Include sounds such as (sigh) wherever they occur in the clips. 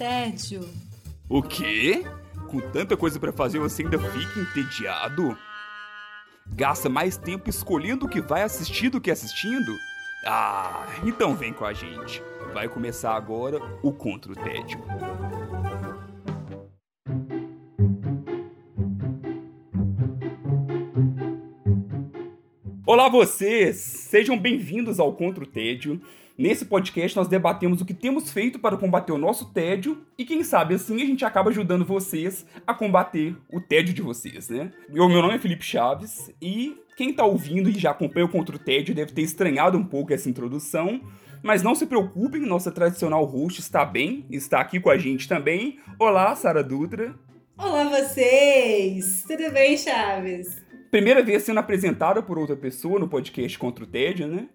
tédio. O quê? Com tanta coisa para fazer você ainda fica entediado? Gasta mais tempo escolhendo o que vai assistir do que assistindo? Ah, então vem com a gente. Vai começar agora o Contra o Tédio. Olá vocês! Sejam bem-vindos ao Contra o Tédio. Nesse podcast nós debatemos o que temos feito para combater o nosso tédio e quem sabe assim a gente acaba ajudando vocês a combater o tédio de vocês, né? O meu nome é Felipe Chaves e quem tá ouvindo e já acompanha o Contra o Tédio deve ter estranhado um pouco essa introdução, mas não se preocupem, nossa tradicional host está bem, está aqui com a gente também. Olá, Sara Dutra. Olá vocês! Tudo bem, Chaves? Primeira vez sendo apresentada por outra pessoa no podcast Contra o Tédio, né?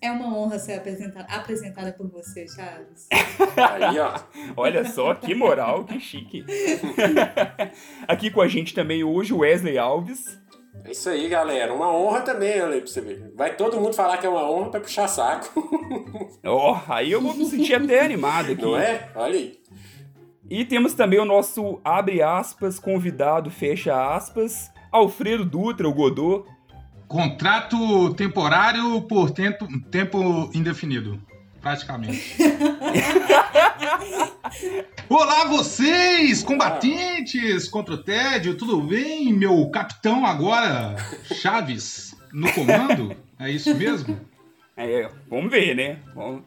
É uma honra ser apresentada, apresentada por você, Chaves. Aí, ó. Olha só, que moral, que chique. (laughs) Aqui com a gente também hoje o Wesley Alves. É isso aí, galera. Uma honra também, olha pra você ver. Vai todo mundo falar que é uma honra pra puxar saco. (laughs) Ó, oh, aí eu vou me sentir até animado aqui. Não é? Olha aí. E temos também o nosso, abre aspas, convidado, fecha aspas, Alfredo Dutra, o Godot. Contrato temporário por tempo, tempo indefinido, praticamente. (laughs) Olá, vocês, combatentes contra o tédio, tudo bem? Meu capitão agora, Chaves, no comando? É isso mesmo? É, vamos ver, né? Vamos...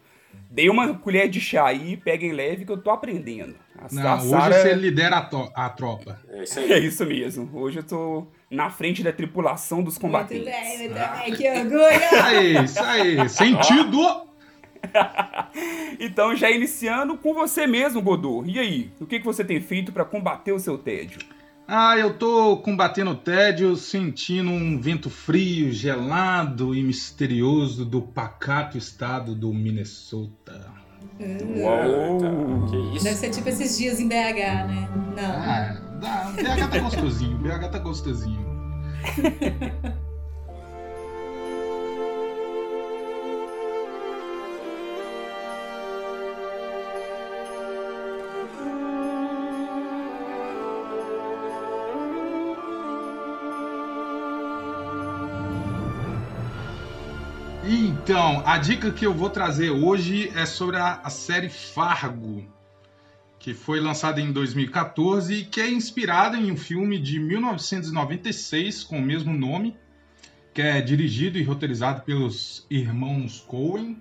Dei uma colher de chá aí, peguem leve que eu tô aprendendo. A, Não, a Sarah... hoje você lidera a, a tropa. É isso, (laughs) aí. é isso mesmo. Hoje eu tô na frente da tripulação dos combatentes. Muito bem, muito ah. bem, que orgulho! Isso (laughs) aí, isso aí, sentido! (laughs) então, já iniciando com você mesmo, Godô. E aí, o que, que você tem feito para combater o seu tédio? Ah, eu tô combatendo o tédio, sentindo um vento frio, gelado e misterioso do pacato estado do Minnesota. Uh, Uau! Que isso? Deve ser tipo esses dias em BH, né? Não. Ah, Dá, BH tá gostosinho, BH tá gostosinho. Então, a dica que eu vou trazer hoje é sobre a, a série Fargo que foi lançada em 2014 e que é inspirada em um filme de 1996 com o mesmo nome, que é dirigido e roteirizado pelos irmãos Coen.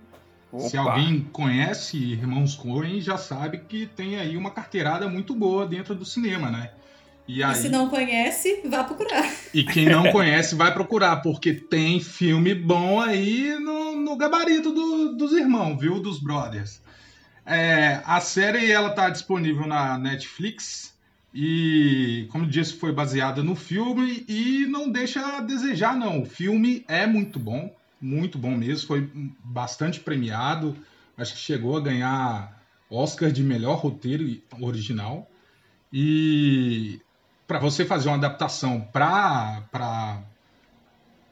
Opa. Se alguém conhece Irmãos Coen, já sabe que tem aí uma carteirada muito boa dentro do cinema, né? E, aí... e se não conhece, vá procurar. E quem não (laughs) conhece, vai procurar, porque tem filme bom aí no, no gabarito do, dos irmãos, viu? Dos brothers. É, a série ela está disponível na Netflix e, como disse, foi baseada no filme e não deixa a desejar, não. O filme é muito bom, muito bom mesmo, foi bastante premiado. Acho que chegou a ganhar Oscar de melhor roteiro original. E para você fazer uma adaptação para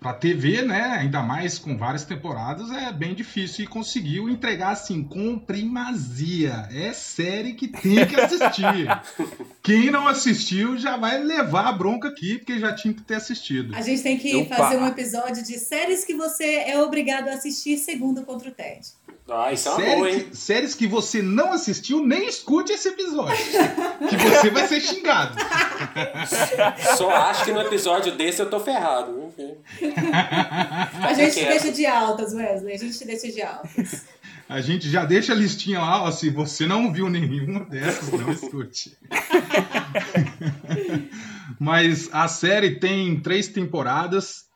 para TV, né, ainda mais com várias temporadas, é bem difícil e conseguiu entregar assim com primazia. É série que tem que assistir. (laughs) Quem não assistiu já vai levar a bronca aqui, porque já tinha que ter assistido. A gente tem que Opa. fazer um episódio de séries que você é obrigado a assistir segundo contra o Ted. Ah, isso é uma boa, hein? Que, séries que você não assistiu, nem escute esse episódio. que você vai ser xingado. Só acho que no episódio desse eu tô ferrado. A gente te deixa de altas, Wesley. A gente te deixa de altas. A gente já deixa a listinha lá, ó, se você não viu nenhuma dessas, não escute. Mas a série tem três temporadas.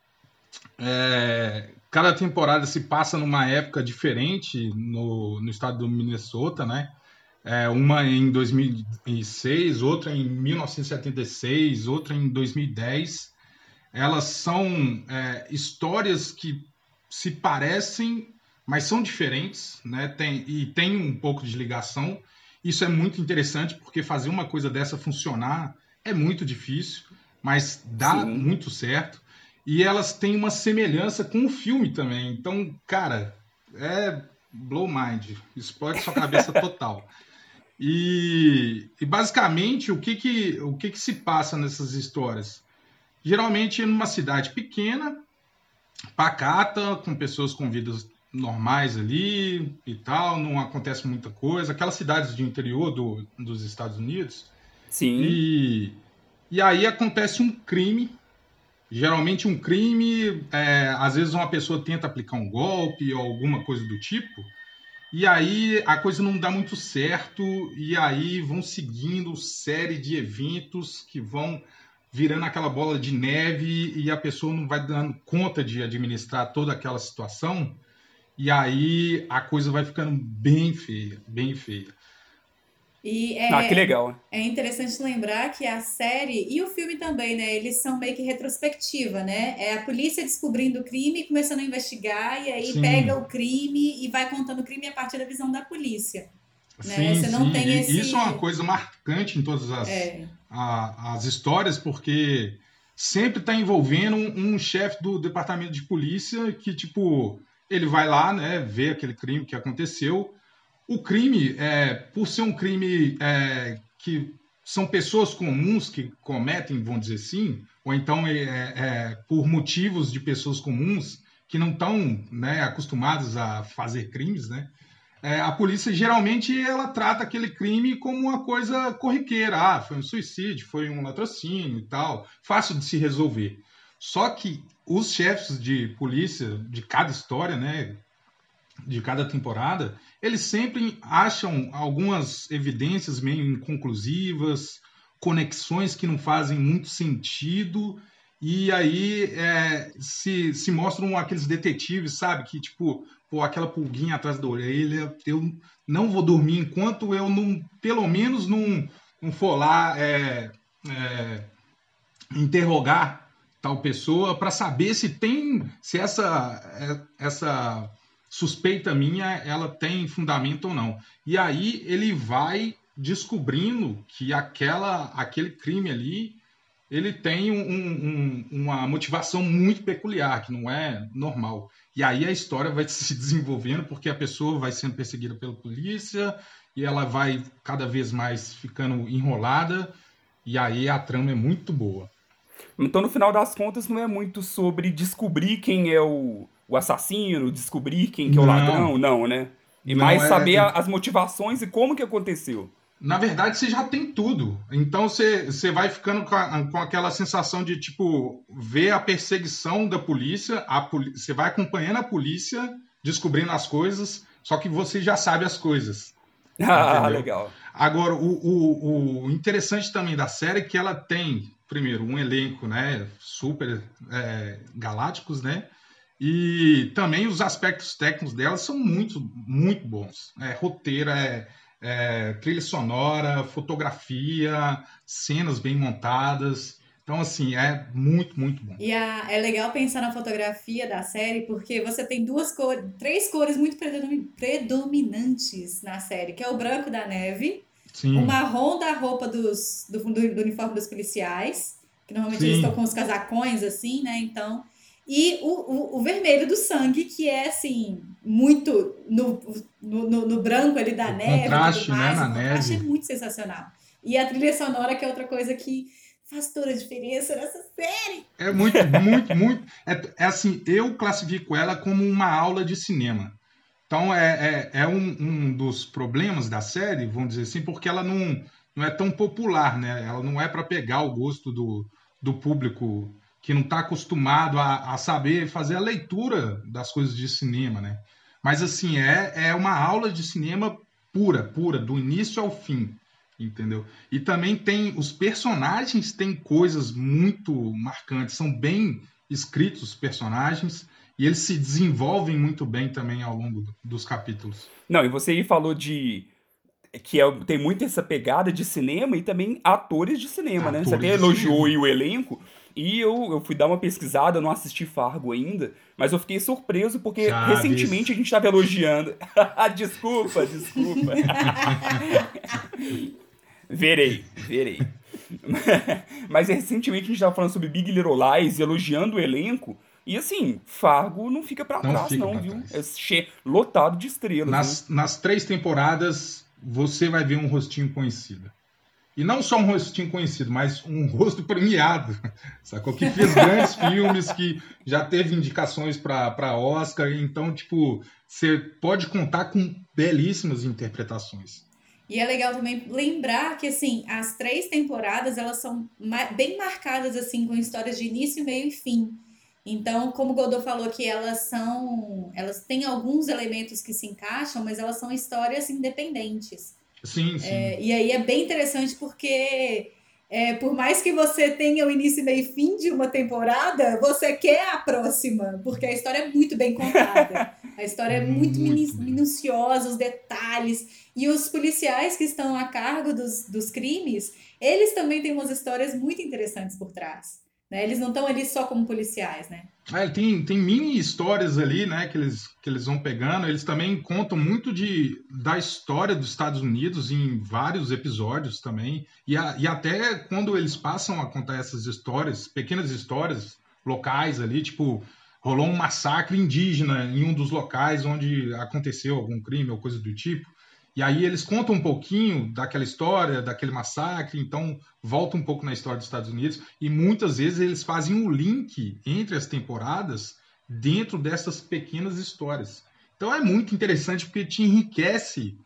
É, cada temporada se passa numa época diferente no, no estado do Minnesota, né? É, uma em 2006, outra em 1976, outra em 2010. Elas são é, histórias que se parecem, mas são diferentes, né? Tem, e tem um pouco de ligação. Isso é muito interessante porque fazer uma coisa dessa funcionar é muito difícil, mas dá Sim. muito certo e elas têm uma semelhança com o filme também. Então, cara, é blow mind, explode sua cabeça (laughs) total. E, e basicamente o que que, o que que se passa nessas histórias? Geralmente numa cidade pequena, pacata, com pessoas com vidas normais ali e tal, não acontece muita coisa. Aquelas cidades de interior do, dos Estados Unidos. Sim. E, e aí acontece um crime. Geralmente um crime, é, às vezes uma pessoa tenta aplicar um golpe ou alguma coisa do tipo, e aí a coisa não dá muito certo, e aí vão seguindo série de eventos que vão virando aquela bola de neve e a pessoa não vai dando conta de administrar toda aquela situação. E aí a coisa vai ficando bem feia, bem feia. E é, Ah, que legal. é interessante lembrar que a série e o filme também, né? Eles são meio que retrospectiva, né? É a polícia descobrindo o crime, começando a investigar, e aí Sim. pega o crime e vai contando o crime a partir da visão da polícia. Né? Sim, Você não sim. tem E esse- Isso é uma coisa marcante em todas as, É. a- as histórias, porque sempre está envolvendo um, um chefe do departamento de polícia que, tipo, ele vai lá, né, ver aquele crime que aconteceu. O crime, é, por ser um crime é, que são pessoas comuns que cometem, vamos dizer assim, ou então é, é, por motivos de pessoas comuns que não estão né, acostumadas a fazer crimes, né? É, a polícia geralmente ela trata aquele crime como uma coisa corriqueira. Ah, foi um suicídio, foi um latrocínio e tal, fácil de se resolver. Só que os chefes de polícia de cada história, né, de cada temporada, eles sempre acham algumas evidências meio inconclusivas, conexões que não fazem muito sentido. E aí é, se, se mostram aqueles detetives, sabe? Que, tipo, pô, aquela pulguinha atrás da orelha, eu não vou dormir enquanto eu não, pelo menos, não, não for lá é, é, interrogar tal pessoa para saber se tem, se essa, é, essa suspeita minha, ela tem fundamento ou não. E aí ele vai descobrindo que aquela, aquele crime ali ele tem um, um, uma motivação muito peculiar, que não é normal. E aí a história vai (laughs) se desenvolvendo porque a pessoa vai sendo perseguida pela polícia e ela vai cada vez mais ficando enrolada. E aí a trama é muito boa. Então, no final das contas, não é muito sobre descobrir quem é o, o assassino, descobrir quem que é o Não. ladrão, não, né? E Não, mais é- saber a- as motivações e como que aconteceu. Na verdade, você já tem tudo. Então você, você vai ficando com, a- com aquela sensação de, tipo, ver a perseguição da polícia, a poli- você vai acompanhando a polícia, descobrindo as coisas, só que você já sabe as coisas. (laughs) Ah, Entendeu? legal. Agora, o, o, o interessante também da série é que ela tem, primeiro, um elenco né, super é, galácticos, né? E também os aspectos técnicos dela são muito, muito bons. É, roteiro, é, é, trilha sonora, fotografia, cenas bem montadas. Então, assim, é muito, muito bom. E a- é legal pensar na fotografia da série, porque você tem duas cores, três cores muito predomi- predominantes na série, que é o branco da neve, Sim, o marrom da roupa dos, do, do- do uniforme dos policiais, que normalmente Sim. eles estão com os casacões assim, né? Então. E o, o, o vermelho do sangue, que é assim, muito no, no, no- no branco ali da O neve. contraste, tudo né, mais, na o contraste neve. é muito sensacional. E a trilha sonora, que é outra coisa que faz toda a diferença nessa série. É muito, muito, muito. É, é assim, eu classifico ela como uma aula de cinema. Então é, é, é um, um dos problemas da série, vamos dizer assim, porque ela não, não é tão popular, né? Ela não é para pegar o gosto do, do público que não está acostumado a, a saber fazer a leitura das coisas de cinema, né? Mas assim, é, é uma aula de cinema pura, pura, do início ao fim, entendeu? E também tem os personagens têm coisas muito marcantes, são bem escritos os personagens e eles se desenvolvem muito bem também ao longo do- dos capítulos. Não, e você aí falou de. Que é- tem muito essa pegada de cinema e também atores de cinema, né? Você Atores até elogiou o elenco. E eu, eu fui dar uma pesquisada, eu não assisti Fargo ainda, mas eu fiquei surpreso porque Chaves. recentemente a gente estava elogiando. (laughs) desculpa, desculpa. (laughs) verei, verei. (laughs) mas recentemente a gente estava falando sobre Big Little Lies e elogiando o elenco. E assim, Fargo não fica pra Não trás, fica não, pra viu? trás. É lotado de estrelas. né? Nas, nas três temporadas você vai ver um rostinho conhecido. E não só um rostinho conhecido, mas um (laughs) rosto premiado, sacou? Que fez grandes filmes, que já teve indicações para Oscar. Então, tipo, você pode contar com belíssimas interpretações. E é legal também lembrar que, assim, as três temporadas, elas são bem marcadas, assim, com histórias de início, meio e fim. Então, como o Godot falou que elas são, elas têm alguns elementos que se encaixam, mas elas são histórias independentes. Sim, sim. É, e aí é bem interessante porque é, por mais que você tenha o início, meio e fim de uma temporada, você quer a próxima, porque a história é muito bem contada. (laughs) A história é muito, muito minuciosa, os detalhes. E os policiais que estão a cargo dos, dos crimes, eles também têm umas histórias muito interessantes por trás. Né? Eles não estão ali só como policiais, né? É, tem, tem mini histórias ali, né, que eles, que eles vão pegando. Eles também contam muito de, da história dos Estados Unidos em vários episódios também. E, a, e até quando eles passam a contar essas histórias, pequenas histórias locais ali, tipo, rolou um massacre indígena em um dos locais onde aconteceu algum crime ou coisa do tipo. E aí eles contam um pouquinho daquela história, daquele massacre, então volta um pouco na história dos Estados Unidos e muitas vezes eles fazem um link entre as temporadas dentro dessas pequenas histórias. Então é muito interessante porque te enriquece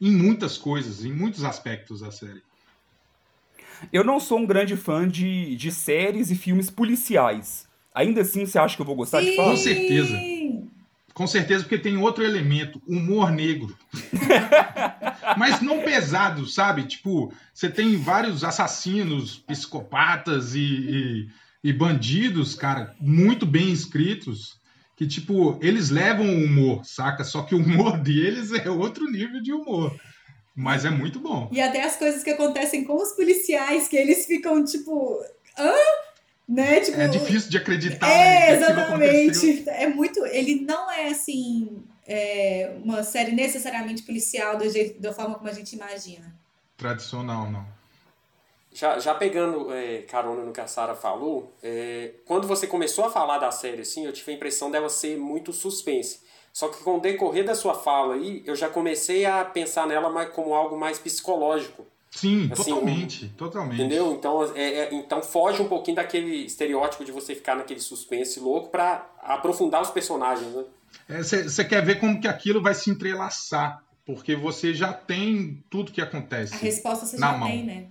em muitas coisas, em muitos aspectos da série. Eu não sou um grande fã de, de séries e filmes policiais. Ainda assim, você acha que eu vou gostar Sim. de falar? Com certeza. Com certeza, porque tem outro elemento, humor negro. (laughs) Mas não pesado, sabe? Tipo, você tem vários assassinos, psicopatas e, e, e, bandidos, cara, muito bem escritos, que, tipo, eles levam o humor, saca? Só que o humor deles é outro nível de humor. Mas é muito bom. E até as coisas que acontecem com os policiais, que eles ficam, tipo. Hã? Né? Tipo, é difícil de acreditar. É, né, exatamente. É muito. Ele não é assim. É uma série necessariamente policial do jeito, da forma como a gente imagina. Tradicional, não. Já, já pegando é, carona no que a Sara falou, é, quando você começou a falar da série, assim, eu tive a impressão dela ser muito suspense. Só que com o decorrer da sua fala aí, eu já comecei a pensar nela como algo mais psicológico. Sim, assim, totalmente, totalmente. Entendeu? Então, é, é, então foge um pouquinho daquele estereótipo de você ficar naquele suspense louco para aprofundar os personagens, né? Você é, quer ver como que aquilo vai se entrelaçar, porque você já tem tudo que acontece. A resposta você já mão. tem, né?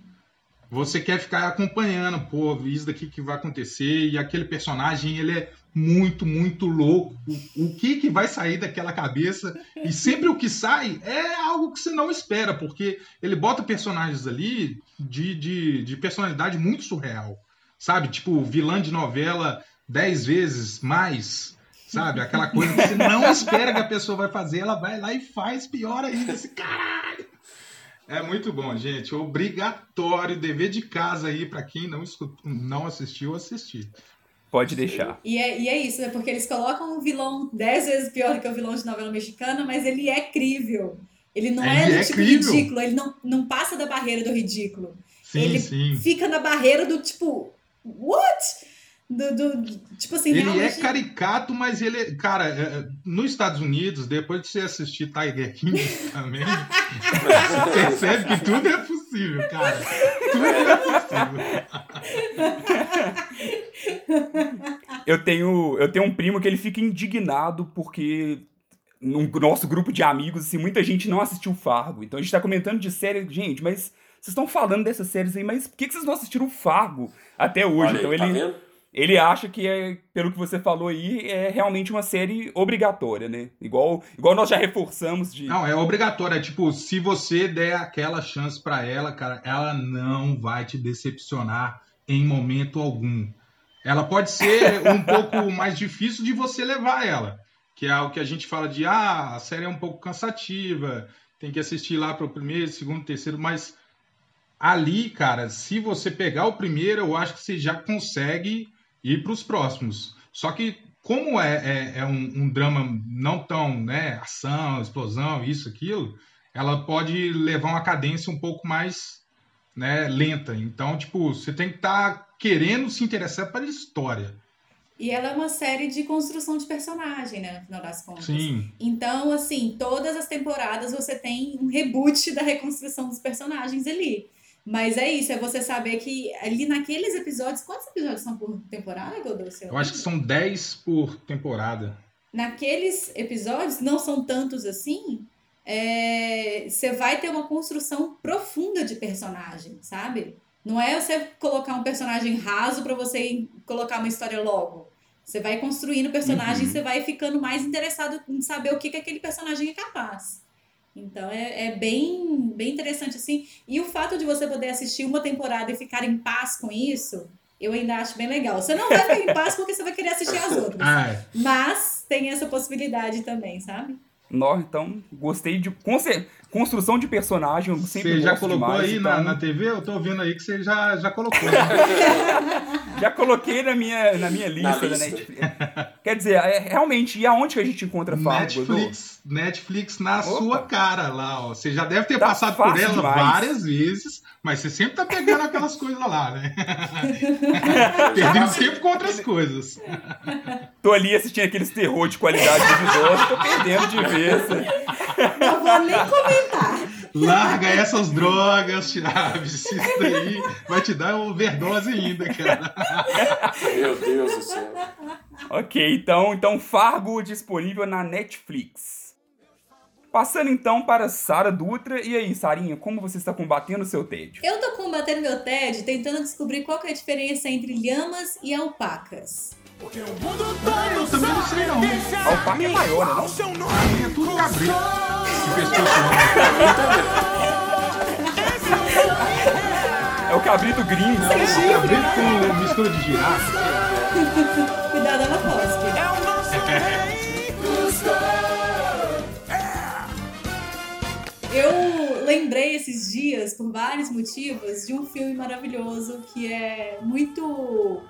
Você quer ficar acompanhando, pô, isso daqui que vai acontecer, e aquele personagem, ele é muito, muito louco. O, o, que, que vai sair daquela cabeça? E sempre o que sai é algo que você não espera, porque ele bota personagens ali de, de, de personalidade muito surreal. Sabe? Tipo, vilã de novela dez vezes mais. Sabe? Aquela coisa que você não espera que a pessoa vai fazer, ela vai lá e faz pior ainda. Esse caralho! É muito bom, gente. Obrigatório, dever de casa aí para quem não, escutou, não assistiu, assistir. Pode deixar. E é, e é isso, né? Porque eles colocam um vilão dez vezes pior do que o vilão de novela mexicana, mas ele é crível. Ele não ele é do é tipo crível. ridículo, ele não, não passa da barreira do ridículo. Sim, ele sim. fica na barreira do tipo, what? Do, do, tipo assim, ele realmente... é caricato, mas ele é. Cara, é, nos Estados Unidos, depois de você assistir Tiger King (laughs) também, você (laughs) percebe que tudo é possível, cara. Tudo é possível. eu, tenho, eu tenho um primo que ele fica indignado porque no nosso grupo de amigos, assim, muita gente não assistiu Fargo. Então a gente tá comentando de série, gente, mas vocês estão falando dessas séries aí, mas por que, que vocês não assistiram Fargo até hoje? Olha então aí, tá ele. acha que é, pelo que você falou aí, é realmente uma série obrigatória, né? Igual, igual nós já reforçamos de. Não, é obrigatória. Tipo, se você der aquela chance para ela, cara, ela não vai te decepcionar em momento algum. Ela pode ser (laughs) um pouco mais difícil de você levar ela. Que é o que a gente fala de, ah, a série é um pouco cansativa, tem que assistir lá para o primeiro, segundo, terceiro, mas ali, cara, se você pegar o primeiro, eu acho que você já consegue ir para os próximos. Só que, como é, é, é um, um, drama não tão, né, ação, explosão, isso, aquilo, ela pode levar uma cadência um pouco mais né, lenta. Então, tipo, você tem que estar tá querendo se interessar pela história. E ela é uma série de construção de personagem, né, no final das contas. Sim. Então, assim, todas as temporadas você tem um reboot da reconstrução dos personagens ali. Mas é isso, é você saber que ali naqueles episódios. Quantos episódios são por temporada, Godot? Eu acho que são 10 por temporada. Naqueles episódios, não são tantos assim, é, você vai ter uma construção profunda de personagem, sabe? Não é você colocar um personagem raso para você colocar uma história logo. Você vai construindo o personagem, uhum. você vai ficando mais interessado em saber o que, que aquele personagem é capaz. Então é, é bem, bem interessante assim. E o fato de você poder assistir uma temporada e ficar em paz com isso, eu ainda acho bem legal. Você não vai ficar em paz porque você vai querer assistir as outras. (laughs) Ah, é. Mas tem essa possibilidade também, sabe? Nó, então, gostei de construção de personagem. Você já colocou demais, aí então... na, na TV? Eu tô vendo aí que você já, já colocou. Né? (laughs) já coloquei na minha, na minha lista, na lista. da Netflix. Quer dizer, é, realmente, e aonde que a gente encontra Fargo? Netflix, Netflix na Opa. sua cara lá, ó. Você já deve ter tá passado por ela demais. várias vezes, mas você sempre tá pegando aquelas coisas lá, né? (laughs) Perdendo sempre com outras coisas. Tô ali assistindo aqueles terror de qualidade duvidosa, tô perdendo de vez. Não vou nem comentar. Larga essas drogas, Chaves. Isso daí vai te dar overdose ainda, cara. Meu Deus do céu. Ok, então, então Fargo disponível na Netflix. Passando então para Sara Dutra. E aí, Sarinha, como você está combatendo o seu tédio? Eu tô combatendo meu tédio tentando descobrir qual é a diferença entre lhamas e alpacas. Porque o mundo tá eu também não sei não. Alpaca é maior, né? Não? Seu nome. É tudo cabrito. É o cabrito gringo. Não, é o cabrito com mistura de girafa. Cuidado, ela cospe. É o nosso (laughs) Eu lembrei esses dias, por vários motivos, de um filme maravilhoso que é muito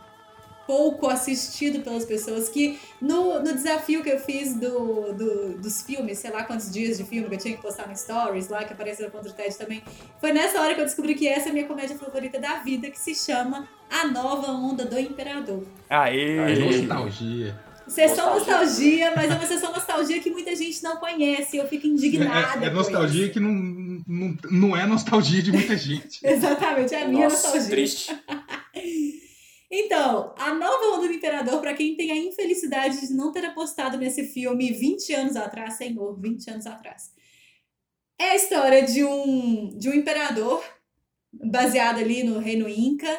pouco assistido pelas pessoas. Que no, no desafio que eu fiz do, do, dos filmes, sei lá quantos dias de filme que eu tinha que postar no Stories lá, que apareceu contra o TED também, foi nessa hora que eu descobri que essa é a minha comédia favorita da vida, que se chama A Nova Onda do Imperador. Aê! Aê. Nostalgia. Sessão nostalgia, mas é uma sessão nostalgia que muita gente não conhece. Eu fico indignada. É, é nostalgia que não, não, não é nostalgia de muita gente. (laughs) Exatamente, é a minha Nossa, nostalgia. Triste. (laughs) Então, a nova onda do imperador, para quem tem a infelicidade de não ter apostado nesse filme 20 anos atrás, senhor, 20 anos atrás. É a história de um, de um imperador baseado ali no reino Inca,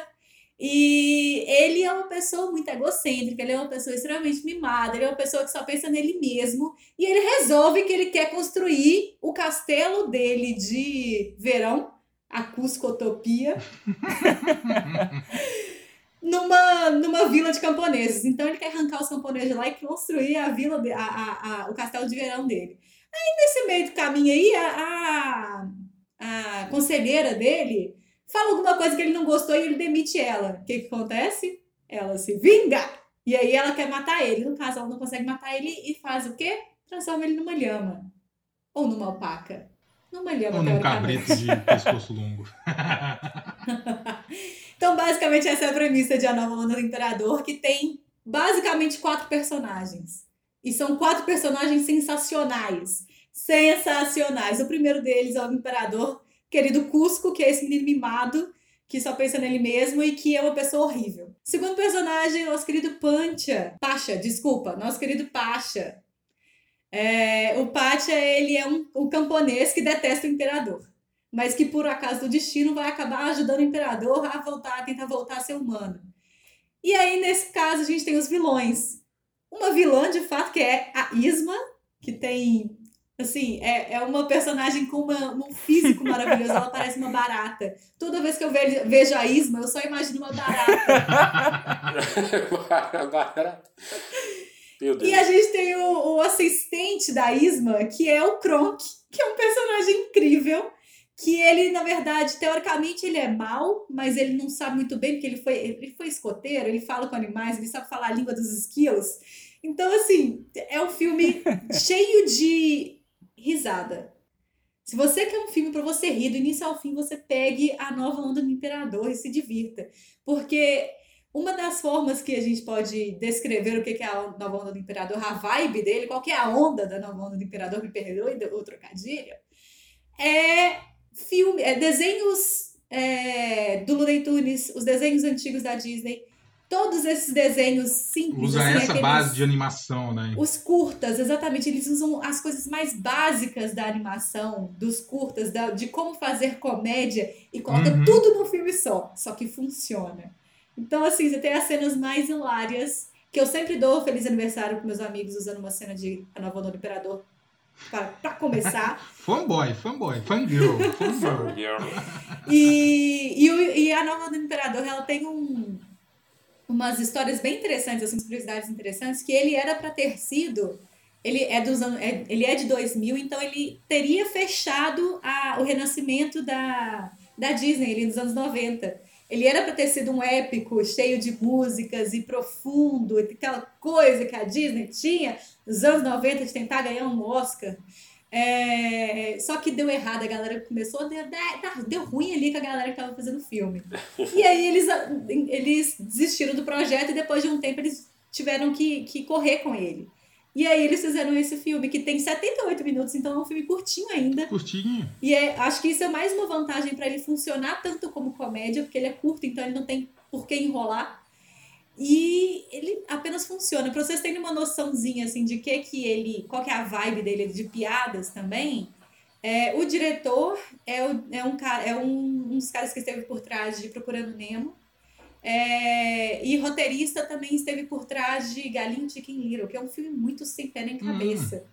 e ele é uma pessoa muito egocêntrica, ele é uma pessoa extremamente mimada, ele é uma pessoa que só pensa nele mesmo. E ele resolve que ele quer construir o castelo dele de verão, a Cuscotopia, (laughs) (laughs) numa, numa vila de camponeses. Então ele quer arrancar os camponeses lá e construir a vila, de, a, a, a, o castelo de verão dele. Aí nesse meio do caminho aí, a, a, a conselheira dele fala alguma coisa que ele não gostou e ele demite ela. O que, que acontece? Ela se vinga! E aí ela quer matar ele. No caso, ela não consegue matar ele e faz o quê? Transforma ele numa lhama. Ou numa alpaca. Numa lhama. Ou num cabrito de pescoço longo. (laughs) (laughs) então, basicamente, essa é a premissa de A Nova Onda do Imperador, que tem basicamente quatro personagens. E são quatro personagens sensacionais. Sensacionais. O primeiro deles é o Imperador querido Cusco, que é esse menino mimado, que só pensa nele mesmo e que é uma pessoa horrível. Segundo personagem, nosso querido Pancha. Pacha, desculpa, nosso querido Pacha. É, o Pacha, ele é um, um camponês que detesta o imperador, mas que por acaso do destino vai acabar ajudando o imperador a voltar, a tentar voltar a ser humano. E aí, nesse caso, a gente tem os vilões. Uma vilã, de fato, que é a Isma, que tem Assim, é, é uma personagem com uma, um físico maravilhoso, ela parece uma barata. Toda vez que eu vejo, vejo a Isma, eu só imagino uma barata. (laughs) Deus. E a gente tem o, o assistente da Isma, que é o Kronk, que é um personagem incrível. Que ele, na verdade, teoricamente, ele é mau, mas ele não sabe muito bem, porque ele foi, ele foi escoteiro, ele fala com animais, ele sabe falar a língua dos esquilos. Então, assim, é um filme (laughs) cheio de risada. Se você quer um filme para você rir do início ao fim, você pegue a nova onda do Imperador e se divirta. Porque uma das formas que a gente pode descrever o que é a nova onda do imperador, a vibe dele, qual que é a onda da nova onda do imperador, me perdoe o trocadilho, é filme, é desenhos é, do Looney Tunes, os desenhos antigos da Disney, todos esses desenhos simples. Usa assim, essa aqueles, base de animação, né? Os curtas, exatamente. Eles usam as coisas mais básicas da animação, dos curtas, da, de como fazer comédia e coloca uhum. tudo num filme só. Só que funciona. Então, assim, você tem as cenas mais hilárias, que eu sempre dou feliz aniversário com meus amigos usando uma cena de A Nova do Imperador para começar. (laughs) fanboy, fanboy, fangirl, fangirl. e, e, e a Nova do Imperador, ela tem um, umas histórias bem interessantes, assim, curiosidades interessantes, que ele era para ter sido... Ele é, dos é, ele é de 2000, então ele teria fechado a, o renascimento da, da Disney, ele dos anos 90. Ele era para ter sido um épico, cheio de músicas e profundo, aquela coisa que a Disney tinha nos anos 90 de tentar ganhar um Oscar. É, só que deu errado, a galera começou a dar, deu ruim ali com a galera que estava fazendo o filme. E aí eles, eles desistiram do projeto e depois de um tempo eles tiveram que, que correr com ele. E aí eles fizeram esse filme, que tem 78 minutos, então é um filme curtinho ainda. Curtinho. E é, acho que isso é mais uma vantagem para ele funcionar tanto como comédia, porque ele é curto, então ele não tem por que enrolar. E ele apenas funciona. Para vocês terem uma noçãozinha assim de que que ele, qual que é a vibe dele de piadas também. É, o diretor é, o, é um cara, é um, um dos caras que esteve por trás de Procurando Nemo. É, e roteirista também esteve por trás de Galinho Chicken Little, que é um filme muito sem pé nem hum. cabeça.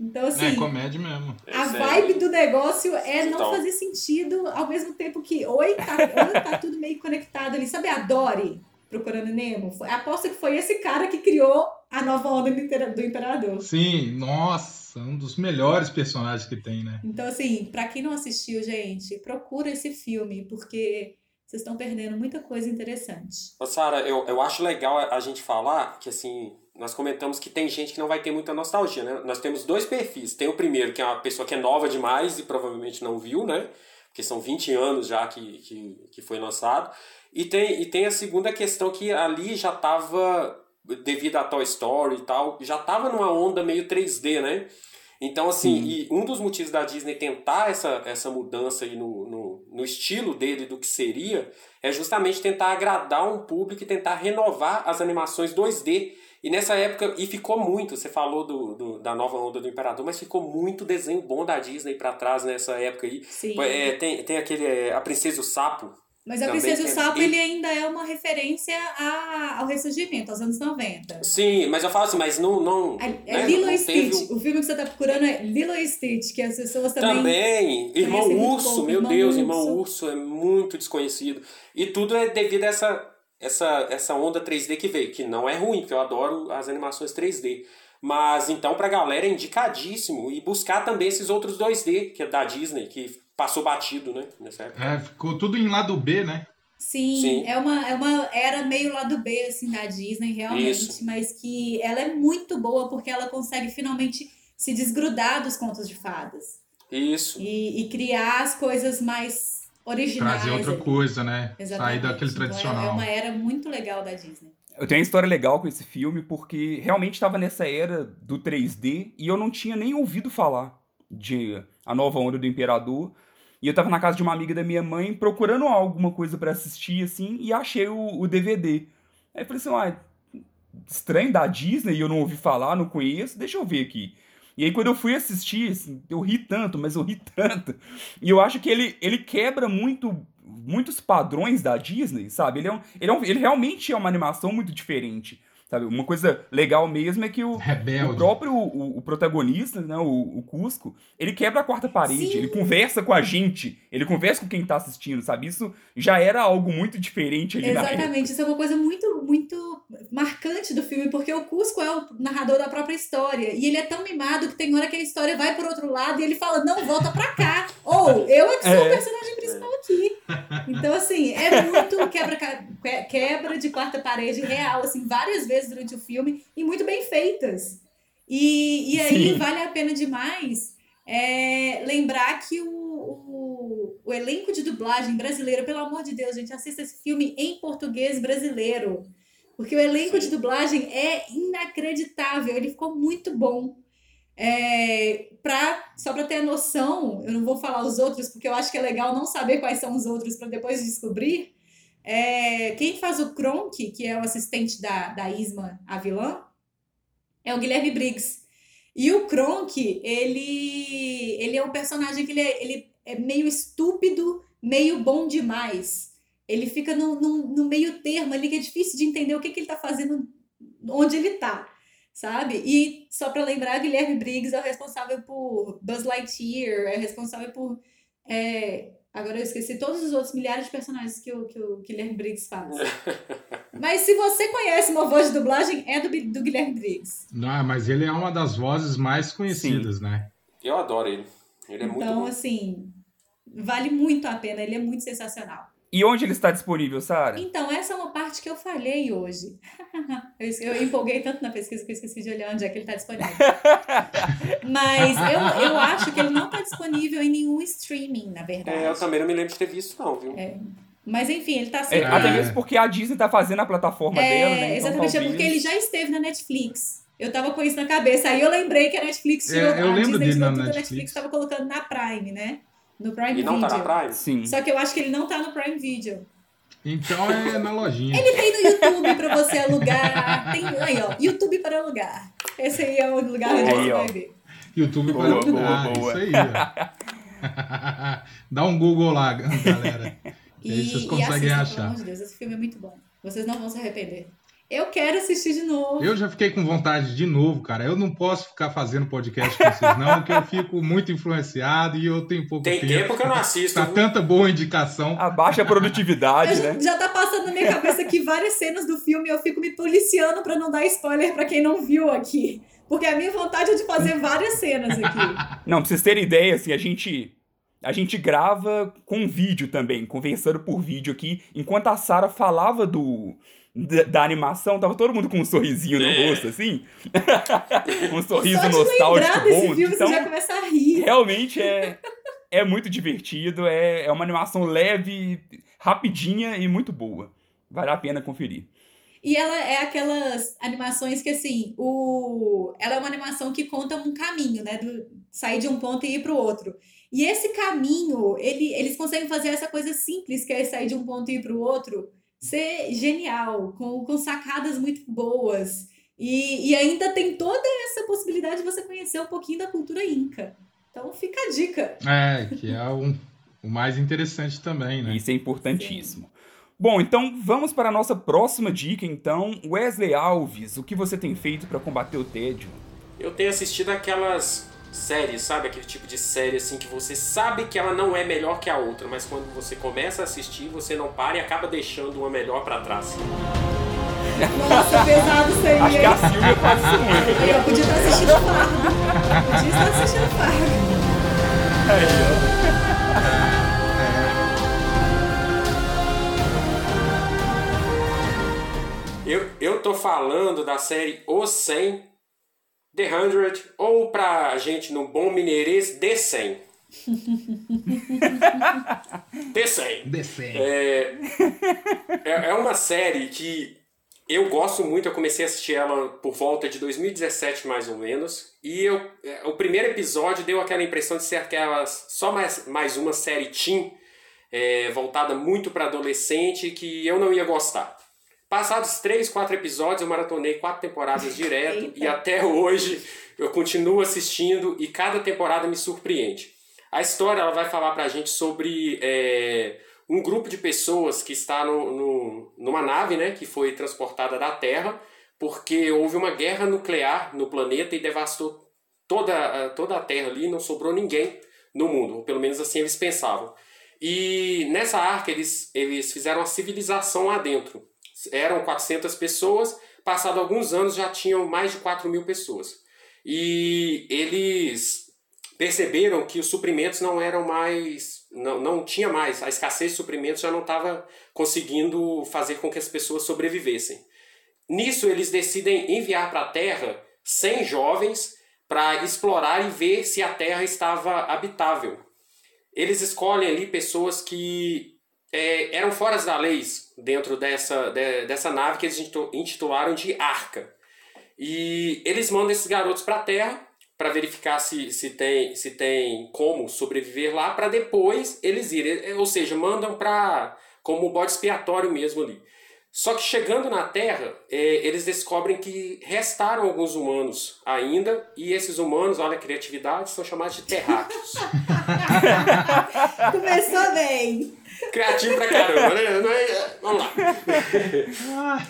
Hum. Então, assim. É comédia mesmo. A vibe do negócio é não então. fazer sentido ao mesmo tempo que. Oi, tá, oi, tá tudo meio conectado ali. Sabe a Dory procurando Nemo? Aposto que foi esse cara que criou a nova onda do Imperador. Sim, nossa, um dos melhores personagens que tem, né? Então, assim, pra quem não assistiu, gente, procura esse filme, porque vocês estão perdendo muita coisa interessante. Sara, eu, eu acho legal a gente falar que, assim, nós comentamos que tem gente que não vai ter muita nostalgia, né? Nós temos dois perfis. Tem o primeiro, que é uma pessoa que é nova demais e provavelmente não viu, né? Porque são 20 anos já que, que, que foi lançado. E tem, e tem a segunda questão que ali já estava, devido a Toy Story e tal, já estava numa onda meio 3D, né? Então, assim, e um dos motivos da Disney tentar essa, essa mudança aí no, no, no, estilo dele do que seria é justamente tentar agradar um público e tentar renovar as animações 2D. E nessa época, e ficou muito, você falou do, do da nova onda do Imperador, mas ficou muito desenho bom da Disney para trás nessa época aí. Sim. É, tem, tem aquele é, A Princesa e o Sapo, mas a Princesa e o Sapo, ele ainda é uma referência a, ao ressurgimento, aos anos 90. Sim, mas eu falo assim, mas não... não é, é né, Lilo e Stitch. O... o... filme que você está procurando é Lilo e Stitch, que as pessoas também... Também! Irmão Urso, meu Irmão Deus, Urso. Irmão Urso é muito desconhecido. E tudo é devido a essa, essa, essa onda 3D que veio, que não é ruim, porque eu adoro as animações 3D. Mas então pra galera é indicadíssimo. E buscar também esses outros 2D, que é da Disney, que passou batido, né? Nessa época. É, ficou tudo em lado B, né? Sim, Sim, É, uma, é uma era meio lado B, assim, da Disney, realmente, Isso. mas que ela é muito boa porque ela consegue finalmente se desgrudar dos contos de fadas. Isso. E, e criar as coisas mais originais. Trazer outra ali. coisa, né? Exatamente. Sair daquele então, tradicional. É uma era muito legal da Disney. Eu tenho uma história legal com esse filme porque realmente estava nessa era do 3D e eu não tinha nem ouvido falar de A Nova Onda do Imperador. E eu tava na casa de uma amiga da minha mãe procurando alguma coisa para assistir, assim, e achei o, o DVD. Aí falei assim, ah, estranho da Disney, eu não ouvi falar, não conheço, deixa eu ver aqui. E aí quando eu fui assistir, assim, eu ri tanto, mas eu ri (laughs) tanto. E eu acho que ele, ele quebra muito muitos padrões da Disney, sabe? Ele, é um, ele, é um, ele realmente é uma animação muito diferente. Sabe? Uma coisa legal mesmo é que o, o próprio o, o, protagonista, né, o, o Cusco, ele quebra a quarta parede, Sim. ele conversa com a gente, ele conversa com quem tá assistindo, sabe? Isso já era algo muito diferente ali Exatamente, isso é uma coisa muito, muito marcante do filme, porque o Cusco é o narrador da própria história, e ele é tão mimado que tem hora que a história vai por outro lado e ele fala, não, volta pra cá, ou eu é que sou é. o personagem principal aqui. Então, assim, é muito quebra, quebra de quarta parede real, assim, várias vezes durante o filme e muito bem feitas. E, e aí Sim. vale a pena demais é, lembrar que o, o, o, o elenco de dublagem brasileiro, pelo amor de Deus, gente, assista esse filme em português brasileiro. Porque o elenco Sim. de dublagem é inacreditável, ele ficou muito bom. É, pra, só para ter noção, eu não vou falar os outros, porque eu acho que é legal não saber quais são os outros para depois descobrir. É, quem faz o Kronk, que é o assistente da, da Isma, a vilã, é o Guilherme Briggs. E o Kronk, ele, ele é um personagem que ele é, ele é meio estúpido, meio bom demais. Ele fica no, no, no meio termo ali que é difícil de entender o que, que ele está fazendo, onde ele está sabe? E só para lembrar, Guilherme Briggs é o responsável por Buzz Lightyear, é responsável por. É, agora eu esqueci todos os outros milhares de personagens que o, que o Guilherme Briggs faz. (laughs) mas se você conhece uma voz de dublagem, é do, do Guilherme Briggs. Não, mas ele é uma das vozes mais conhecidas, Sim. né? Eu adoro ele. Ele é então, muito bom. Então, assim, vale muito a pena, ele é muito sensacional. E onde ele está disponível, Sara? Então, essa é uma parte que eu falhei hoje. (laughs) eu, eu, empolguei tanto na pesquisa que eu esqueci de olhar onde é que ele está disponível. (laughs) Mas eu, eu acho que ele não está disponível em nenhum streaming, na verdade. É, eu também não me lembro de ter visto, não, viu? É. Mas enfim, ele está sendo. É, até mesmo porque a Disney está fazendo a plataforma é, dela, né? Então, exatamente, talvez... é porque ele já esteve na Netflix. Eu tava com isso na cabeça. Aí eu lembrei que a Netflix tinha. É, eu a lembro Disney dele na Netflix. Netflix estava colocando na Prime, né? No Prime e não Video. tá na Prime? Sim. Só que eu acho que ele não tá no Prime Video. Então é na lojinha. Ele tem no YouTube pra você alugar. Tem aí, ó. YouTube para alugar. Esse aí é o lugar onde você vai ver. YouTube boa, para alugar. Boa, boa. Isso aí, ó. Dá um Google lá, galera. E, aí vocês conseguem e assistam, achar. Pelo amor de Deus, esse filme é muito bom. Vocês não vão se arrepender. Eu quero assistir de novo. Eu já fiquei com vontade de novo, cara. Eu não posso ficar fazendo podcast com vocês, não, porque eu fico muito influenciado e eu tenho pouco Tem tempo. Tem tempo que eu não assisto. Tá tanta boa indicação. A baixa produtividade, (laughs) eu, né? Já tá passando na minha cabeça aqui várias cenas do filme e eu fico me policiando para não dar spoiler para quem não viu aqui. Porque a minha vontade é de fazer várias cenas aqui. (laughs) Não, pra vocês terem ideia, assim, a gente a gente grava com vídeo também, conversando por vídeo aqui, enquanto a Sara falava do da, da, animação, tava todo mundo com um sorrisinho no é. rosto, assim. (laughs) um sorriso nostálgico bom. Filme, então, você já começa a rir. Realmente é, é muito divertido, é, é uma animação leve, rapidinha e muito boa. Vale a pena conferir. E ela é aquelas animações que, assim, o... ela é uma animação que conta um caminho, né? Do sair de um ponto e ir para o outro. E esse caminho, ele, eles conseguem fazer essa coisa simples, que é sair de um ponto e ir para o outro, ser genial, com, com sacadas muito boas. E, e ainda tem toda essa possibilidade de você conhecer um pouquinho da cultura inca. Então fica a dica. É, que é um, o mais interessante também, né? Isso é importantíssimo. Sim. Bom, então vamos para a nossa próxima dica, então. Wesley Alves, o que você tem feito para combater o tédio? Eu tenho assistido aquelas série, sabe? Aquele tipo de série assim que você sabe que ela não é melhor que a outra, mas quando você começa a assistir, você não para e acaba deixando uma melhor para trás. Nossa, pesado isso aí. Acho que a Silvia faz isso muito. Eu podia estar assistindo Fargo. Podia estar assistindo Fargo. Aí, ó. Eu, eu tô falando da série O 100 The 100 ou pra gente no bom mineirês, The 100. (laughs) The 100. The 100. É, é, é uma série que eu gosto muito, eu comecei a assistir ela por volta de 2017 mais ou menos. E eu, é, o primeiro episódio deu aquela impressão de ser aquela, só mais, mais uma série teen, é, voltada muito para adolescente, que eu não ia gostar. Passados três, quatro episódios, eu maratonei quatro temporadas direto e até hoje eu continuo assistindo e cada temporada me surpreende. A história ela vai falar pra gente sobre é, um grupo de pessoas que está no, no, numa nave né, que foi transportada da Terra porque houve uma guerra nuclear no planeta e devastou toda, toda a Terra ali, não sobrou ninguém no mundo, ou pelo menos assim eles pensavam. E nessa arca eles, eles fizeram uma civilização lá dentro eram 400 pessoas, passado alguns anos já tinham mais de 4 mil pessoas. E eles perceberam que os suprimentos não eram mais, não, não tinha mais, a escassez de suprimentos já não estava conseguindo fazer com que as pessoas sobrevivessem. Nisso eles decidem enviar para a Terra 100 jovens para explorar e ver se a Terra estava habitável. eles escolhem ali pessoas que é, eram fora da lei dentro dessa, de, dessa nave que eles intitularam de Arca. E eles mandam esses garotos para a Terra para verificar se, se, tem, se tem como sobreviver lá, para depois eles irem. Ou seja, mandam para como bode expiatório mesmo ali. Só que chegando na Terra, é, eles descobrem que restaram alguns humanos ainda, e esses humanos, olha a criatividade, são chamados de terráqueos. (laughs) Começou bem. Criativo pra caramba, né? É, vamos lá.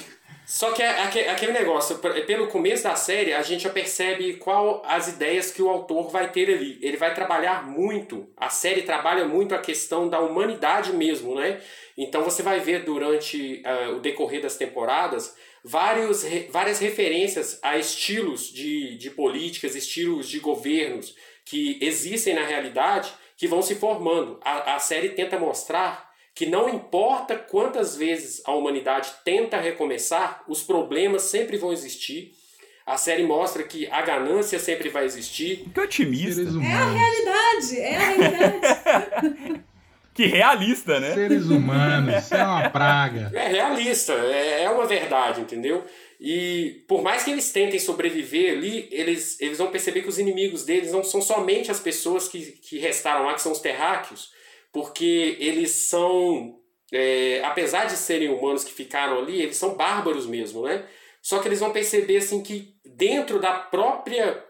Só que é aquele negócio, pelo começo da série, a gente já percebe qual as ideias que o autor vai ter ali. Ele vai trabalhar muito, a série trabalha muito a questão da humanidade mesmo, né? Então você vai ver durante uh, o decorrer das temporadas vários, várias referências a estilos de, de políticas, estilos de governos que existem na realidade que vão se formando. A, a série tenta mostrar que não importa quantas vezes a humanidade tenta recomeçar, os problemas sempre vão existir. A série mostra que a ganância sempre vai existir. Que otimista. É a realidade, é a realidade. (laughs) que realista, né? Seres humanos, isso é uma praga. É realista, é, é uma verdade, entendeu? E por mais que eles tentem sobreviver ali, eles, eles vão perceber que os inimigos deles não são somente as pessoas que, que restaram lá, que são os terráqueos, porque eles são, é, apesar de serem humanos que ficaram ali, eles são bárbaros mesmo, né? Só que eles vão perceber assim que dentro da própria,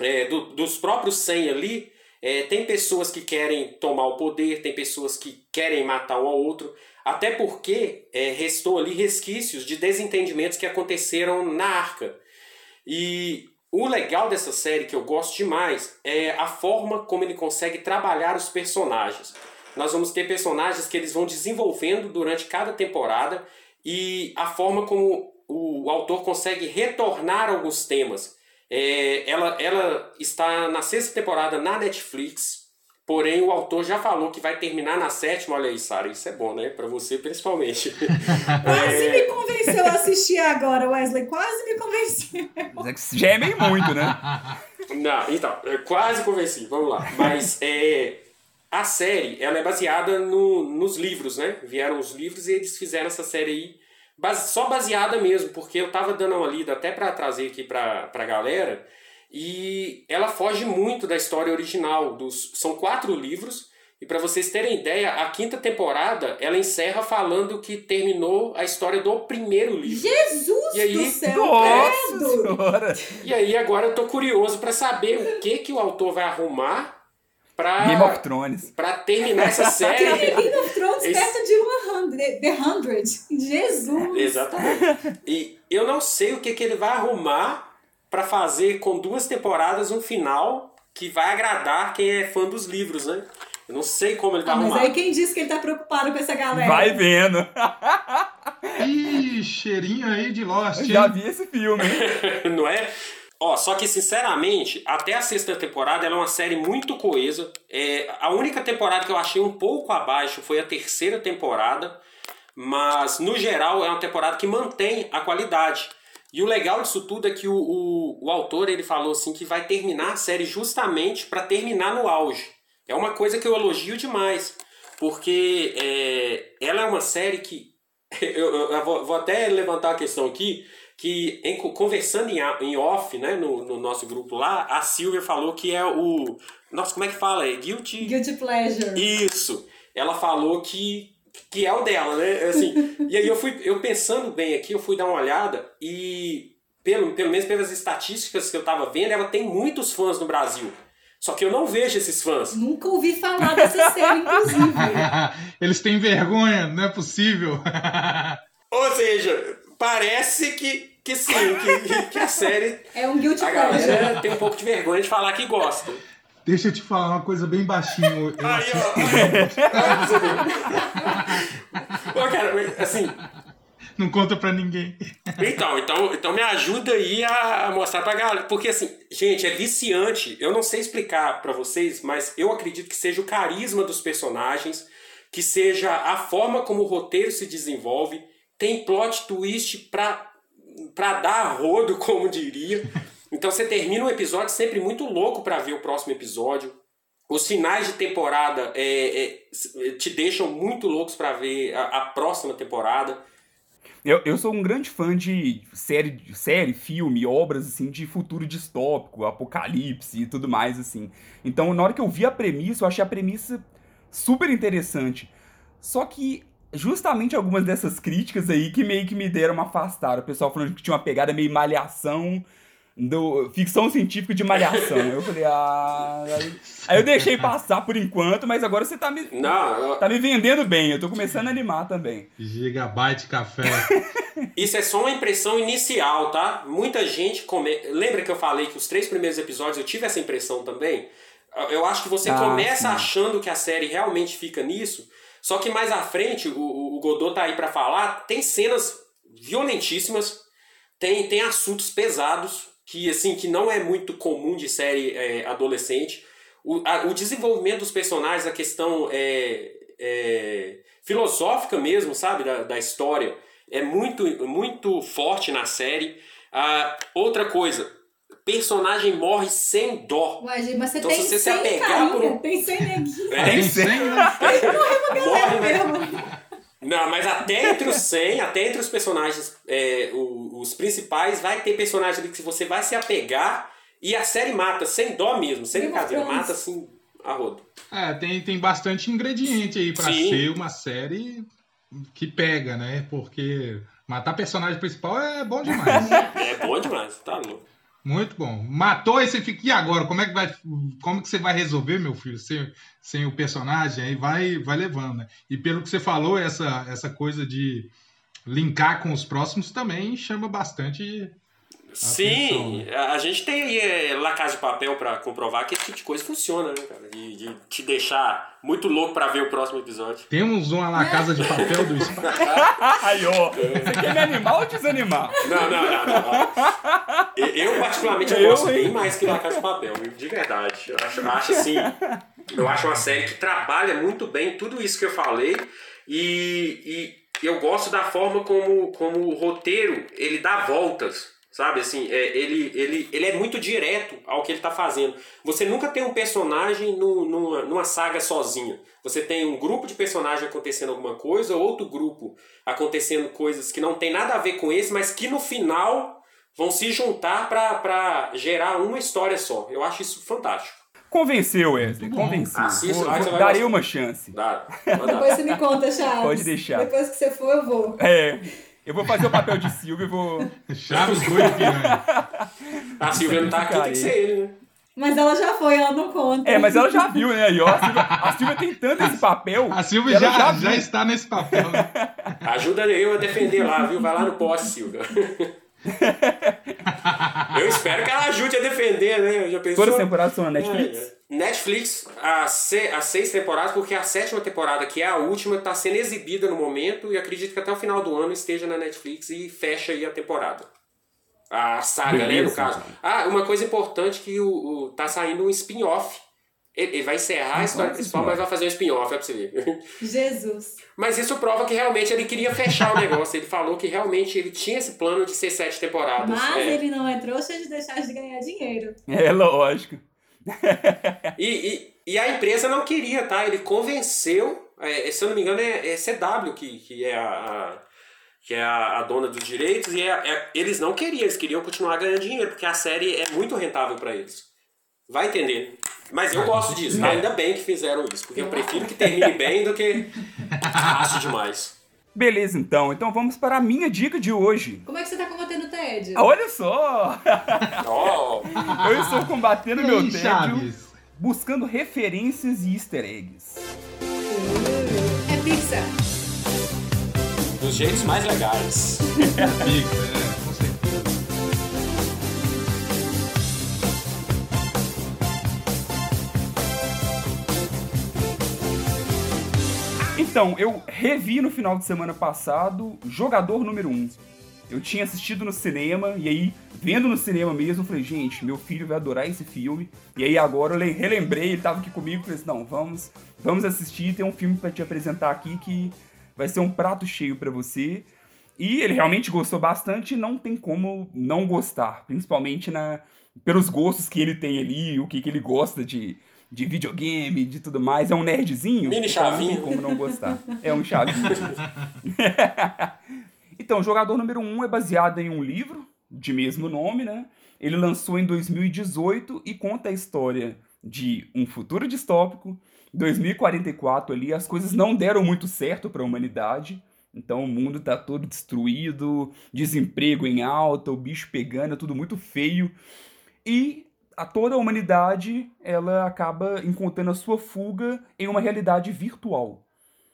é, do, dos próprios 100 ali, é, tem pessoas que querem tomar o poder, tem pessoas que querem matar um ao outro, até porque é, restou ali resquícios de desentendimentos que aconteceram na arca. E o legal dessa série, que eu gosto demais, é a forma como ele consegue trabalhar os personagens nós vamos ter personagens que eles vão desenvolvendo durante cada temporada e a forma como o autor consegue retornar alguns temas. É, ela, ela está na sexta temporada na Netflix, porém o autor já falou que vai terminar na sétima. Olha aí, Sara, isso é bom, né? Para você principalmente. (laughs) Quase é... me convenceu a assistir agora, Wesley. Quase me convenceu. Já é meio muito, né? (laughs) Não, então, quase convenci. Vamos lá. Mas é a série, ela é baseada no, nos livros, né? Vieram os livros e eles fizeram essa série aí base, só baseada mesmo, porque eu tava dando uma lida até para trazer aqui pra, pra galera, e ela foge muito da história original. Dos, são quatro livros, e para vocês terem ideia, a quinta temporada ela encerra falando que terminou a história do primeiro livro. Jesus e aí, do céu! Nossa E aí agora eu tô curioso para saber o que que o autor vai arrumar pra, Game of Thrones. Pra terminar essa série. Game of Thrones Esse... perto de 100, The Hundred. Jesus! Exatamente. E eu não sei o que, que ele vai arrumar para fazer com duas temporadas um final que vai agradar quem é fã dos livros, né? Eu não sei como ele vai ah. Mas aí quem disse que ele tá preocupado com essa galera? Vai vendo. (laughs) Ih, cheirinho aí de Lost. Eu já vi esse filme. (laughs) não é? Ó, só que sinceramente, até a sexta temporada ela é uma série muito coesa. É, a única temporada que eu achei um pouco abaixo foi a terceira temporada, mas no geral é uma temporada que mantém a qualidade. E o legal disso tudo é que o, o, o autor ele falou assim que vai terminar a série justamente para terminar no auge. É uma coisa que eu elogio demais, porque é, ela é uma série que (laughs) eu, eu, eu vou, vou até levantar a questão aqui que em, conversando em, em off, né, no, no, nosso grupo lá, a Silvia falou que é o. Nossa, como é que fala? É guilty. Guilty pleasure. Isso. Ela falou que, que é o dela, né? Assim, e aí eu fui, eu pensando bem aqui, eu fui dar uma olhada e, pelo, pelo menos pelas estatísticas que eu tava vendo, ela tem muitos fãs no Brasil. Só que eu não vejo esses fãs. Nunca ouvi falar dessa (laughs) série, inclusive. Eles têm vergonha, não é possível. (laughs) Ou seja, parece que que sim, que, que a série. É um guilty galera tem um pouco de vergonha de falar que gosta. Deixa eu te falar uma coisa bem baixinho. Eu Aí, ó. (laughs) Pô, cara, assim. Não conta pra ninguém. Então, então, então me ajuda aí a mostrar pra galera. Porque, assim, gente, é viciante. Eu não sei explicar para vocês, mas eu acredito que seja o carisma dos personagens, que seja a forma como o roteiro se desenvolve. Tem plot twist pra para dar rodo, (laughs) como diria. Então você termina um episódio sempre muito louco para ver o próximo episódio. os finais de temporada é, é, te deixam muito loucos para ver a, a, próxima temporada. Eu, eu sou um grande fã de série, série, filme, obras assim de futuro distópico, apocalipse e tudo mais assim. Então, na hora que eu vi a premissa, eu achei a premissa super interessante. Só que justamente algumas dessas críticas aí que meio que me deram uma afastada. O pessoal falando que tinha uma pegada meio malhação, do ficção científica de malhação. eu falei, ah. Aí eu deixei passar por enquanto, mas agora você tá me. Não. Tá me vendendo bem, eu tô começando a animar também. Gigabyte café. (laughs) Isso é só uma impressão inicial, tá? Muita gente come... Lembra que eu falei que os três primeiros episódios eu tive essa impressão também? Eu acho que você ah, começa sim. achando que a série realmente fica nisso, só que mais à frente, o, o Godot tá aí para falar, tem cenas violentíssimas, tem, tem assuntos pesados, que assim que não é muito comum de série é, adolescente. O, a, o desenvolvimento dos personagens, a questão é, é, filosófica mesmo, sabe, da, da história, é muito, muito forte na série. Ah, outra coisa, personagem morre sem dó. Ué, mas você então, tem se você se apegar por Tem 100 neguinhos. É, tem 100, né? Morre uma galera mesmo. Não, mas até entre os 100, (laughs) até entre os personagens, é, os, os, principais, vai ter personagem ali que você vai se apegar e a série mata, sem dó mesmo, sem brincadeira, mata assim a rodo. É, tem, tem bastante ingrediente aí para ser uma série que pega, né? Porque matar personagem principal é bom demais. (laughs) é bom demais, tá louco. Muito bom. Matou e você fica. E agora? Como é que vai. Como que você vai resolver, meu filho, sem, sem o personagem? Aí vai, vai levando, né? E pelo que você falou, essa, essa coisa de linkar com os próximos também chama bastante Sim, né? a gente tem aí é, La Casa de Papel para comprovar que esse tipo de coisa funciona, né, cara? De, de te deixar muito louco para ver o próximo episódio. Temos uma La Casa de Papel do (laughs) Aí, ó, você quer me animar ou desanimar? Não, não, não. não. Eu, particularmente, eu, eu gosto hein? bem mais que La Casa de Papel, de verdade. Eu acho, acho assim, eu acho uma série que trabalha muito bem tudo isso que eu falei e, e eu gosto da forma como, como o roteiro, ele dá voltas Sabe, assim, é, ele, ele, ele é muito direto ao que ele está fazendo. Você nunca tem um personagem no, numa, numa saga sozinha. Você tem um grupo de personagens acontecendo alguma coisa, outro grupo acontecendo coisas que não tem nada a ver com esse, mas que no final vão se juntar para gerar uma história só. Eu acho isso fantástico. Convenceu, Wesley, convenceu. Assista, vou, vou, darei uma chance. Dá, (laughs) Depois você me conta, Chaves. Pode deixar. Depois que você for, eu vou. É. Eu vou fazer o papel de Silvio e vou. (laughs) Chaves doido piranha. A Silvia não tá aqui, tem que ser ele, né? Mas ela já foi, ela não conta. É, mas ela já viu, né? E, ó, a, Silvia, a Silvia tem tanto esse papel. A Silvia já, já, já, está nesse papel. Né? Ajuda eu a defender lá, viu? Vai lá no poste, Silvia. Eu espero que ela ajude a defender, né? Eu já pensou... Todas as temporadas são na Netflix? É, Netflix, as, as seis temporadas, porque a sétima temporada, que é a última, está sendo exibida no momento e acredito que até o final do ano esteja na Netflix e fecha aí a temporada. A saga, Beleza, né, no caso. Ah, uma coisa importante que o, o tá saindo um spin-off. Ele, ele, vai encerrar a história principal, mas vai fazer um spin-off, é pra você ver. Jesus. Mas isso prova que realmente ele queria fechar o (laughs) negócio. Ele falou que realmente ele tinha esse plano de ser sete temporadas. Mas é. ele não é trouxa de deixar de ganhar dinheiro. É, lógico e, e, e, a empresa não queria, tá? Ele convenceu, é, se eu não me engano, é, é CW que, que é a, a que é a, a, dona dos direitos, e é, é, eles não queriam, eles queriam continuar ganhando dinheiro, porque a série é muito rentável para eles. Vai entender. Mas eu gosto disso, tá? ainda bem que fizeram isso, porque eu prefiro que termine bem do que acho demais. Beleza, então. Então vamos para a minha dica de hoje. Como é que você está combatendo o tédio? Ah, olha só! Oh. Eu estou combatendo meu tédio Chaves? buscando referências e easter eggs. É Pixar. Dos jeitos mais legais. é Pixar, Então, eu revi no final de semana passado Jogador Número 1. Eu tinha assistido no cinema, e aí, vendo no cinema mesmo, falei, gente, meu filho vai adorar esse filme. E aí agora eu relembrei, ele tava aqui comigo, falei assim, não, vamos, vamos assistir, tem um filme para te apresentar aqui que vai ser um prato cheio para você. E ele realmente gostou bastante, não tem como não gostar, principalmente na pelos gostos que ele tem ali, o que, que ele gosta de, de videogame, de tudo mais. É um nerdzinho. Mini então chavinho. Tem como não gostar. É um chavinho. (laughs) então, o Jogador Número 1 um é baseado em um livro de mesmo nome, né? Ele lançou em 2018 e conta a história de um futuro distópico. 2044 ali, as coisas não deram muito certo para a humanidade. Então o mundo tá todo destruído, desemprego em alta, o bicho pegando, é tudo muito feio. E a toda a humanidade, ela acaba encontrando a sua fuga em uma realidade virtual.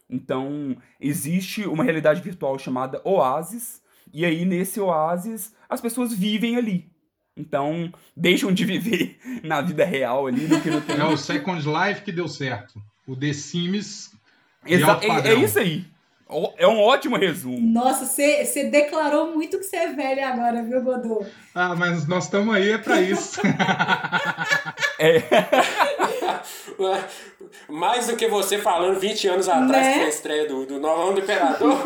Então, existe uma realidade virtual chamada Oasis, e aí nesse Oasis as pessoas vivem ali. Então, (laughs) deixam de viver (laughs) na vida real ali, no que. É o Second Life que deu certo. O The Sims. Exa é, é isso aí. É um ótimo resumo. Nossa, você declarou muito que você é velha agora, viu, Godô? Ah, mas nós estamos aí é pra isso. (laughs) (laughs) Mais do que você falando 20 anos atrás, Né? que foi a estreia do, do Novão do Imperador.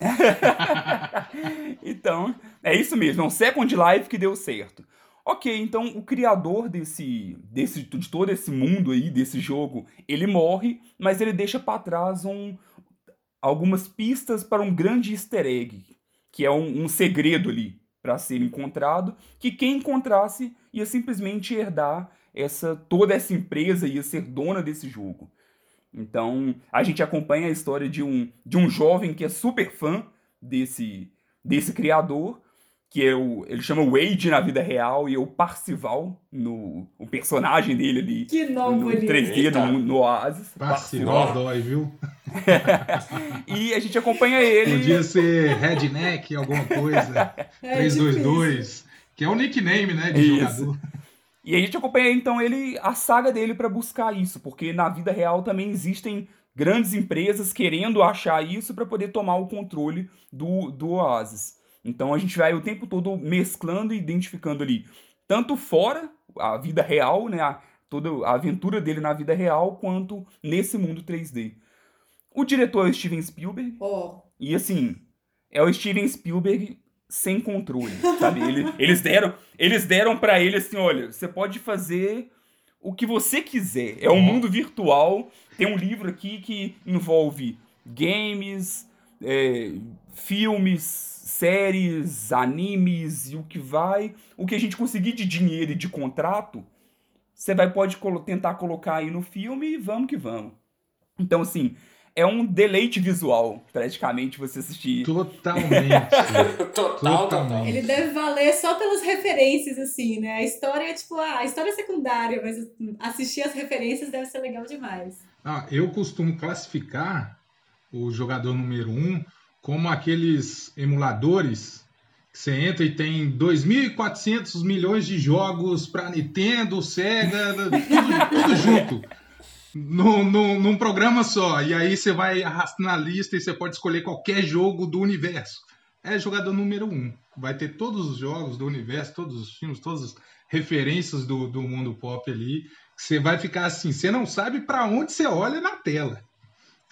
(laughs) então, é isso mesmo, é um Second Life que deu certo. Ok, então o criador desse, desse, de todo esse mundo aí, desse jogo, ele morre, mas ele deixa para trás um, algumas pistas para um grande easter egg, que é um, um segredo ali para ser encontrado, que quem encontrasse ia simplesmente herdar essa toda essa empresa, ia ser dona desse jogo. Então, a gente acompanha a história de um, de um jovem que é super fã desse, desse criador, que é o, ele chama Wade na vida real e é o Parcival, no, o personagem dele ali Que nome no bonito. 3D, Eita. no, no Oasis. Parcival dói, viu? (laughs) E a gente acompanha ele. Podia ser Redneck, alguma coisa. (laughs) É 322. Que é o nickname, né, de Isso. jogador. E a gente acompanha então ele a saga dele para buscar isso, porque na vida real também existem grandes empresas querendo achar isso para poder tomar o controle do, do Oasis. Então a gente vai o tempo todo mesclando e identificando ali tanto fora a vida real, né, a, toda a aventura dele na vida real, quanto nesse mundo 3D. O diretor é o Steven Spielberg, Ó, e assim, é o Steven Spielberg sem controle, sabe? Ele- (laughs) eles deram, eles deram para ele assim, olha, você pode fazer o que você quiser. É um mundo virtual. Tem um livro aqui que envolve games, é, filmes, séries, animes e o que vai, o que a gente conseguir de dinheiro e de contrato, você vai pode colo- tentar colocar aí no filme e vamos que vamos. Então assim, é um deleite visual, praticamente, você assistir. Totalmente. (laughs) total, total. Totalmente. ele deve valer só pelas referências, assim, né? A história é tipo, ah, a história é secundária, mas assistir as referências deve ser legal demais. Ah, eu costumo classificar o jogador número um como aqueles emuladores que você entra e tem 2.400 milhões de jogos para Nintendo, Sega, (laughs) tudo, tudo junto. Num, num, num programa só. E aí você vai arrastando a lista e você pode escolher qualquer jogo do universo. É jogador número um. Vai ter todos os jogos do universo, todos os filmes, todas as referências do, do mundo pop ali. Você vai ficar assim, você não sabe para onde você olha na tela.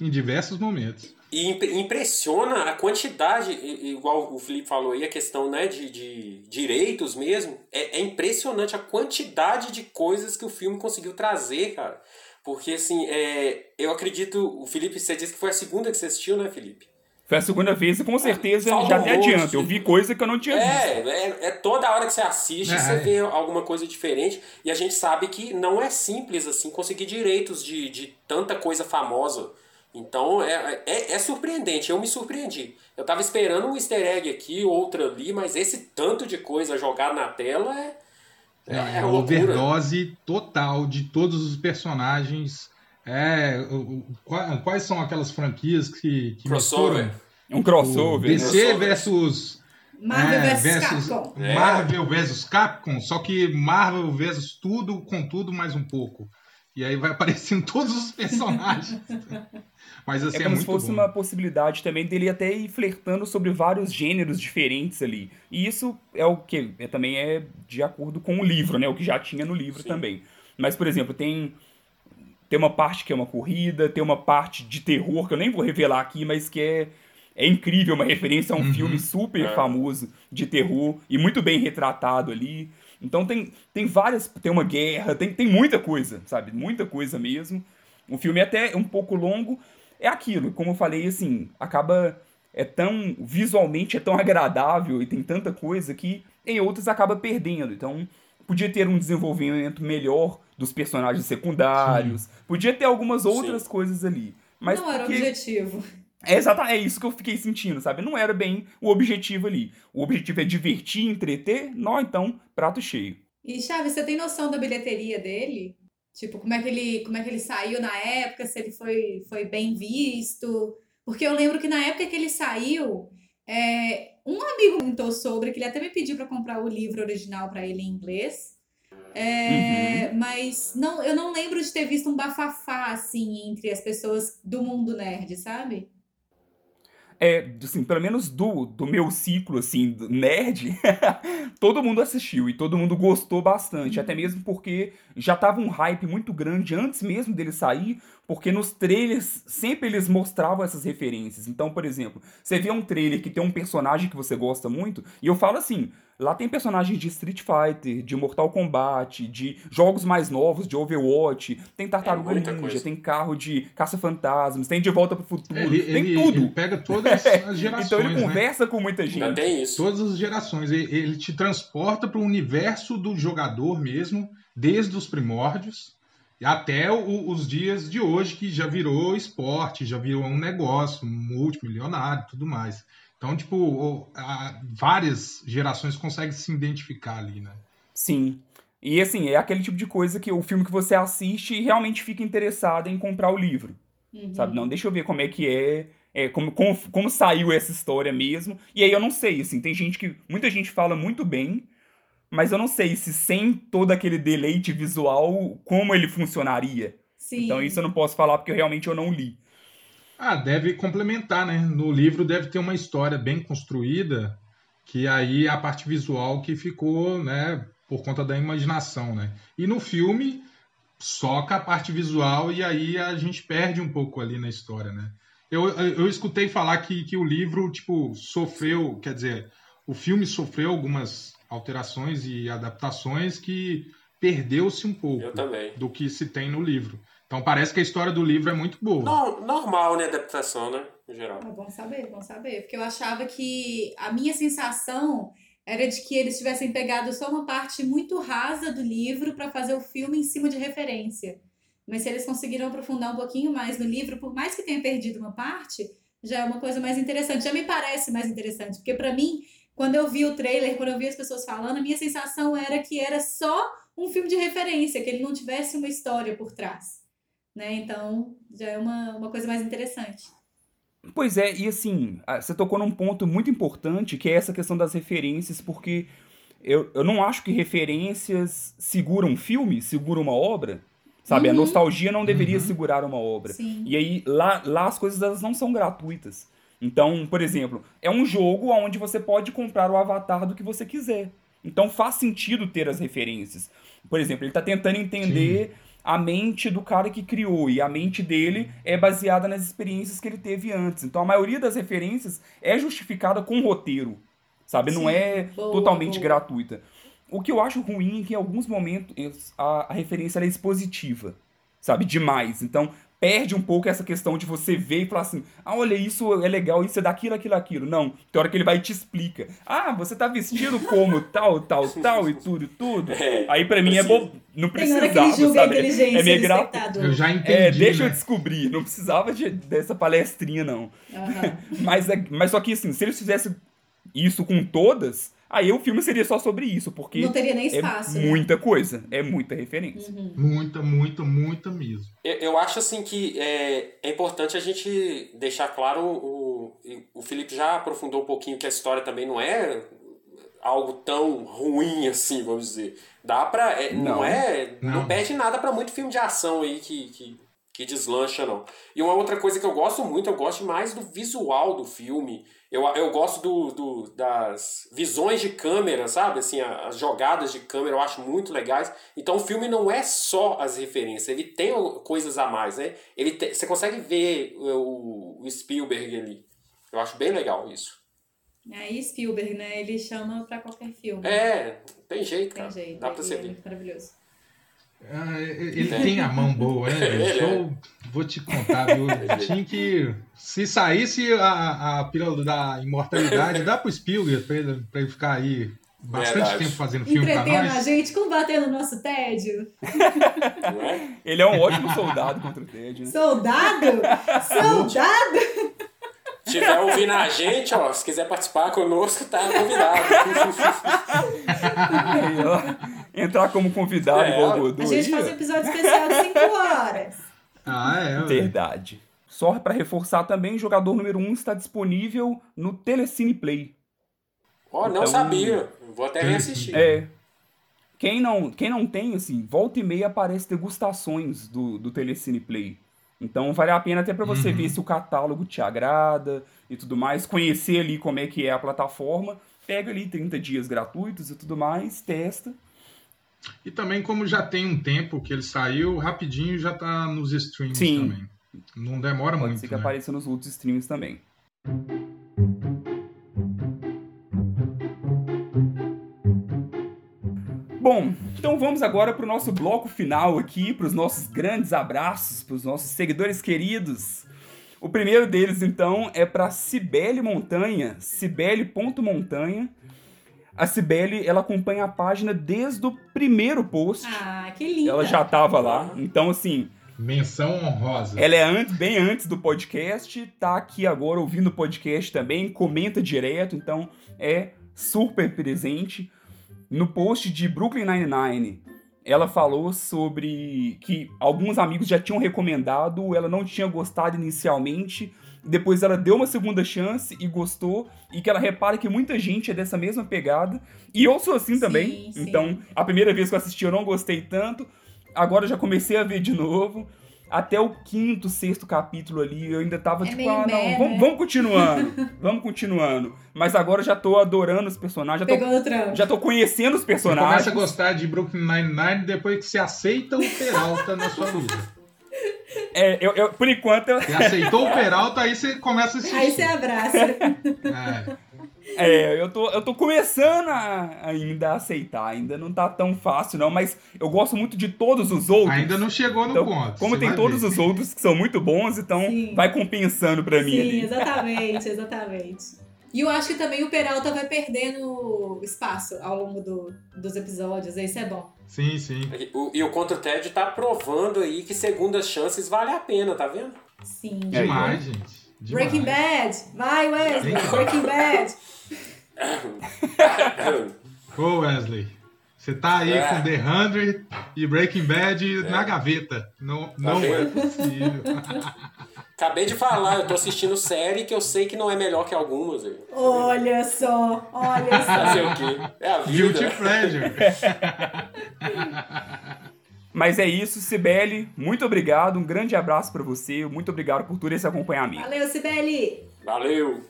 Em diversos momentos. E impre- impressiona a quantidade, igual o Felipe falou aí, a questão né, de, de direitos mesmo. É, é impressionante a quantidade de coisas que o filme conseguiu trazer, cara. Porque, assim, é, eu acredito. O Felipe, você disse que foi a segunda que você assistiu, né, Felipe? Foi a segunda vez e com certeza Falta já até adianta. Eu vi coisa que eu não tinha visto. É, é, é toda hora que você assiste, É, você é. vê alguma coisa diferente. E a gente sabe que não é simples, assim, conseguir direitos de, de tanta coisa famosa. Então é, é, é surpreendente, eu me surpreendi. Eu tava esperando um easter egg aqui, outra ali, mas esse tanto de coisa jogada na tela é. É, É, é overdose total de todos os personagens. É, o- o- qua- quais são aquelas franquias que, que Crossover. misturam? Um crossover. O? DC crossover. versus Marvel é, vs versus Capcom. É. Marvel versus Capcom, só que Marvel versus tudo com tudo mais um pouco. E aí vai (laughs) aparecendo todos os personagens. Mas assim, É é, como se muito fosse bom. uma possibilidade também dele até ir flertando sobre vários gêneros diferentes ali. E isso é o que é, também é de acordo com o livro, né? O que já tinha no livro Sim. também. Mas, por exemplo, tem tem uma parte que é uma corrida, tem uma parte de terror que eu nem vou revelar aqui, mas que é é incrível, uma referência a um uhum. filme super é. famoso de terror e muito bem retratado ali. Então tem, tem várias. Tem uma guerra, tem, tem muita coisa, sabe? Muita coisa mesmo. O filme é até um pouco longo. É aquilo, como eu falei, assim, acaba. É tão. Visualmente é tão agradável e tem tanta coisa que em outros acaba perdendo. Então, podia ter um desenvolvimento melhor dos personagens secundários. Sim. Podia ter algumas outras Sim. coisas ali. Mas Não porque... era o objetivo. É exatamente é isso que eu fiquei sentindo, sabe? Não era bem o objetivo ali. O objetivo é divertir, entreter, não, então, prato cheio. E Chaves, você tem noção da bilheteria dele? Tipo, como é que ele, como é que ele saiu na época, se ele foi, foi bem visto? Porque eu lembro que na época que ele saiu, é, um amigo comentou sobre, que ele até me pediu para comprar o livro original para ele em inglês. É, uhum. Mas não, eu não lembro de ter visto um bafafá assim entre as pessoas do mundo nerd, sabe? É, assim, pelo menos do, do meu ciclo, assim, nerd, (laughs) todo mundo assistiu e todo mundo gostou bastante. Até mesmo porque já tava um hype muito grande antes mesmo dele sair, porque nos trailers sempre eles mostravam essas referências. Então, por exemplo, você vê um trailer que tem um personagem que você gosta muito, e eu falo assim, Lá tem personagens de Street Fighter, de Mortal Kombat, de jogos mais novos, de Overwatch, tem Tartaruga é Ninja, coisa. tem carro de Caça-Fantasmas, tem De Volta pro Futuro, ele, tem ele, tudo. Ele pega todas as gerações. (laughs) então ele né? conversa com muita gente. Já tem isso. Todas as gerações. Ele, ele te transporta para o universo do jogador mesmo, desde os primórdios até o, os dias de hoje, que já virou esporte, já virou um negócio multimilionário tudo mais. Então, tipo, várias gerações conseguem se identificar ali, né? Sim. E assim, é aquele tipo de coisa que o filme que você assiste e realmente fica interessado em comprar o livro. Uhum. Sabe? Não, deixa eu ver como é que é, é como, como, como saiu essa história mesmo. E aí eu não sei, assim, tem gente que. Muita gente fala muito bem, mas eu não sei se sem todo aquele deleite visual, como ele funcionaria. Sim. Então isso eu não posso falar porque realmente eu não li. Ah, deve complementar, né? No livro deve ter uma história bem construída, que aí a parte visual que ficou, né, por conta da imaginação, né? E no filme soca a parte visual e aí a gente perde um pouco ali na história, né? Eu, eu escutei falar que, que o livro, tipo, sofreu, quer dizer, o filme sofreu algumas alterações e adaptações que perdeu-se um pouco do que se tem no livro. Então parece que a história do livro é muito boa. No, normal, né? Adaptação, né? Em geral. É bom saber, bom saber. Porque eu achava que a minha sensação era de que eles tivessem pegado só uma parte muito rasa do livro para fazer o filme em cima de referência. Mas se eles conseguiram aprofundar um pouquinho mais no livro, por mais que tenha perdido uma parte, já é uma coisa mais interessante. Já me parece mais interessante. Porque para mim, quando eu vi o trailer, quando eu vi as pessoas falando, a minha sensação era que era só um filme de referência, que ele não tivesse uma história por trás né? Então já é uma, uma coisa mais interessante. Pois é, e assim, você tocou num ponto muito importante que é essa questão das referências, porque eu, eu não acho que referências seguram um filme, seguram uma obra. Sabe, uhum. a nostalgia não deveria uhum. segurar uma obra. Sim. E aí, lá, lá as coisas elas não são gratuitas. Então, por exemplo, é um jogo onde você pode comprar o avatar do que você quiser. Então faz sentido ter as referências. Por exemplo, ele está tentando entender Sim a mente do cara que criou e a mente dele é baseada nas experiências que ele teve antes. Então a maioria das referências é justificada com roteiro, sabe? Sim, Não é boa, totalmente boa. gratuita. O que eu acho ruim é que em alguns momentos a, a referência é expositiva, sabe? Demais. Então perde um pouco essa questão de você ver e falar assim: ah, olha, isso é legal, isso é daquilo, aquilo, aquilo. Não. Tem hora que ele vai e te explica. Ah, você tá vestido como tal, tal, (laughs) tal e tudo, tudo. É, Aí pra mim é bo... Não precisava, sabe? É meio gratuito. Eu já entendi. É, deixa né? eu descobrir. Não precisava de, dessa palestrinha, não. Uhum. (laughs) mas, é, mas só que assim, se eles fizessem isso com todas Aí o filme seria só sobre isso, porque. Não teria nem espaço. É né? muita coisa, é muita referência. Uhum. Muita, muita, muita mesmo. Eu, eu acho assim que é, é importante a gente deixar claro. O, o Felipe já aprofundou um pouquinho que a história também não é algo tão ruim assim, vamos dizer. Dá pra. É, não. não. é. Não, não perde nada para muito filme de ação aí que, que, que deslancha, não. E uma outra coisa que eu gosto muito, eu gosto mais do visual do filme. Eu, eu gosto do, do, das visões de câmera, sabe? Assim, as jogadas de câmera eu acho muito legais. Então o filme não é só as referências, ele tem coisas a mais, né? Ele você consegue ver o, o Spielberg ali Eu acho bem legal isso. Aí é, Spielberg, né? Ele chama pra qualquer filme. É, tem jeito, Tem cara. jeito. Dá pra você é ver. muito maravilhoso. Ah, ele tem a mão boa, né? Bicho? é. Eu vou te contar, viu? Tinha que. Se saísse a, a pílula da imortalidade, dá pro Spielberg pra ele, pra ele ficar aí bastante Verdade. tempo fazendo filme pra Entretendo a gente, combatendo o nosso tédio. É? Ele é um ótimo soldado contra o Ted, né? Soldado? (laughs) Soldado? Se tiver ouvindo a gente, ó, se quiser participar conosco, tá convidado. Aí, ó, entrar como convidado É, igual o a Godu A gente faz um episódio especial de 5 horas. Ah, é, ué. Verdade. Só pra reforçar também, jogador número 1 está disponível no Telecine Play. Ó, não Então- sabia. Vou até reassistir. É. Quem não, quem não tem, assim, volta e meia aparece degustações do, do Telecine Play. Então vale a pena até pra você Uhum. ver se o catálogo te agrada e tudo mais, conhecer ali como é que é a plataforma. Pega ali 30 dias gratuitos e tudo mais, testa. E também, como já tem um tempo que ele saiu, rapidinho já tá nos streams Sim. também. Não demora Pode muito. ser que né? apareça nos outros streams também. Bom, então vamos agora para o nosso bloco final aqui, para os nossos grandes abraços, para os nossos seguidores queridos. O primeiro deles, então, é para Cibele Montanha, cibele.montanha. A Cibele, ela acompanha a página desde o primeiro post. Ah, que linda. ela já estava lá. Então, assim, Menção honrosa. ela é antes, bem antes do podcast, tá aqui agora ouvindo o podcast também, comenta direto, então é super presente. No post de Brooklyn Nine-Nine, ela falou sobre que alguns amigos já tinham recomendado, ela não tinha gostado inicialmente, depois ela deu uma segunda chance e gostou, e que ela repara que muita gente é dessa mesma pegada, e eu sou assim Sim, também, sim. então a primeira vez que eu assisti eu não gostei tanto, agora eu já comecei a ver de (laughs) novo. Até o quinto, sexto capítulo ali, eu ainda tava É tipo, ah, não, meh, vamos, né? vamos continuando, vamos continuando. Mas agora eu já tô adorando os personagens, já tô, Pegou no trampo. já tô conhecendo os Você personagens. começa a gostar de Brooklyn Nine-Nine depois que você aceita o Peralta na sua vida. É, eu, eu- por enquanto, eu, Você aceitou o Peralta, aí você começa a assistir. Aí você abraça. É. é, eu, tô, eu tô começando a, ainda a aceitar, ainda não tá tão fácil não, mas eu gosto muito de todos os outros. Ainda não chegou no Então, ponto. como tem todos ver. os outros que são muito bons, então Sim. vai compensando pra mim Sim, ali. exatamente, exatamente. E eu acho que também o Peralta vai perdendo espaço ao longo do- dos episódios. Isso é bom. Sim, sim. E o, e o Contra o Ted tá provando aí que segundas chances vale a pena, tá vendo? Sim. É, Demais, gente. Demais. Breaking Bad. Vai, Wesley. Breaking Bad. Ô, Wesley. Você tá aí É. com The 100 e Breaking Bad na gaveta. Não, não é possível. (laughs) Acabei de falar, eu tô assistindo série que eu sei que não é melhor que algumas. aí. Olha só, olha Fazer só. o quê? É a Guilty vida. Pleasure. (laughs) Mas é isso, Sibeli, muito obrigado, um grande abraço pra você, muito obrigado por todo esse acompanhamento. Valeu, Sibeli. Valeu.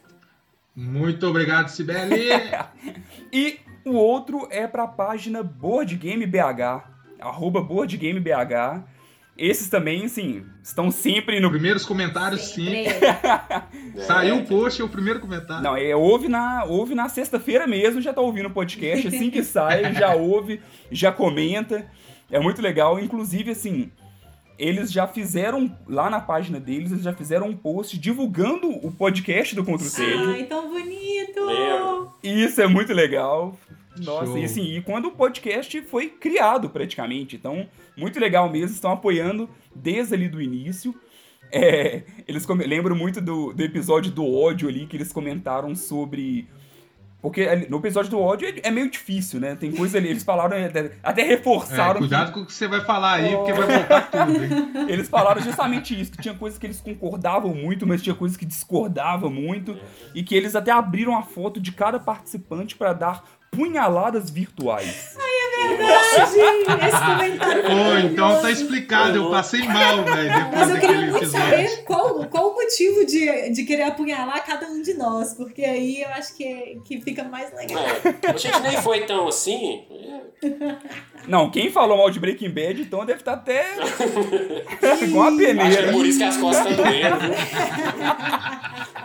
Muito obrigado, Sibeli. (laughs) E o outro é pra página Board Game BH, arroba Board Game BH. Esses também, assim, estão sempre no. Primeiros comentários, sim. Sempre. (laughs) Saiu o post, é o primeiro comentário. Não, é, ouve na, ouve na sexta-feira mesmo, já tá ouvindo o podcast, assim que sai, já ouve, já comenta. É muito legal, inclusive, assim, eles já fizeram, lá na página deles, eles já fizeram um post divulgando o podcast do Contra o Tédio. Ai, tão bonito. E isso é muito legal. Nossa, Show. e assim, e quando o podcast foi criado praticamente. Então, muito legal mesmo, estão apoiando desde ali do início. É, eles lembram muito do, do episódio do ódio ali, que eles comentaram sobre. Porque no episódio do ódio é, é meio difícil, né? Tem coisa ali, eles falaram, até- até É, reforçaram. que- cuidado com o que você vai falar aí, porque vai voltar (laughs) tudo, hein? eles falaram justamente isso, que tinha coisas que eles concordavam muito, mas tinha coisas que discordavam muito, e que eles até abriram a foto de cada participante para dar punhaladas virtuais. Verdade. Esse comentário. Pô, então tá explicado, eu passei mal, velho, Mas depois eu queria daquele muito episódio. saber qual, qual o motivo de, de querer apunhalar cada um de nós, porque aí eu acho que, que fica mais legal. É, a gente nem foi tão assim. Não, quem falou mal de Breaking Bad, então deve estar até (laughs) com uma Acho que é peneira. por isso que as costas (laughs) estão doendo, viu?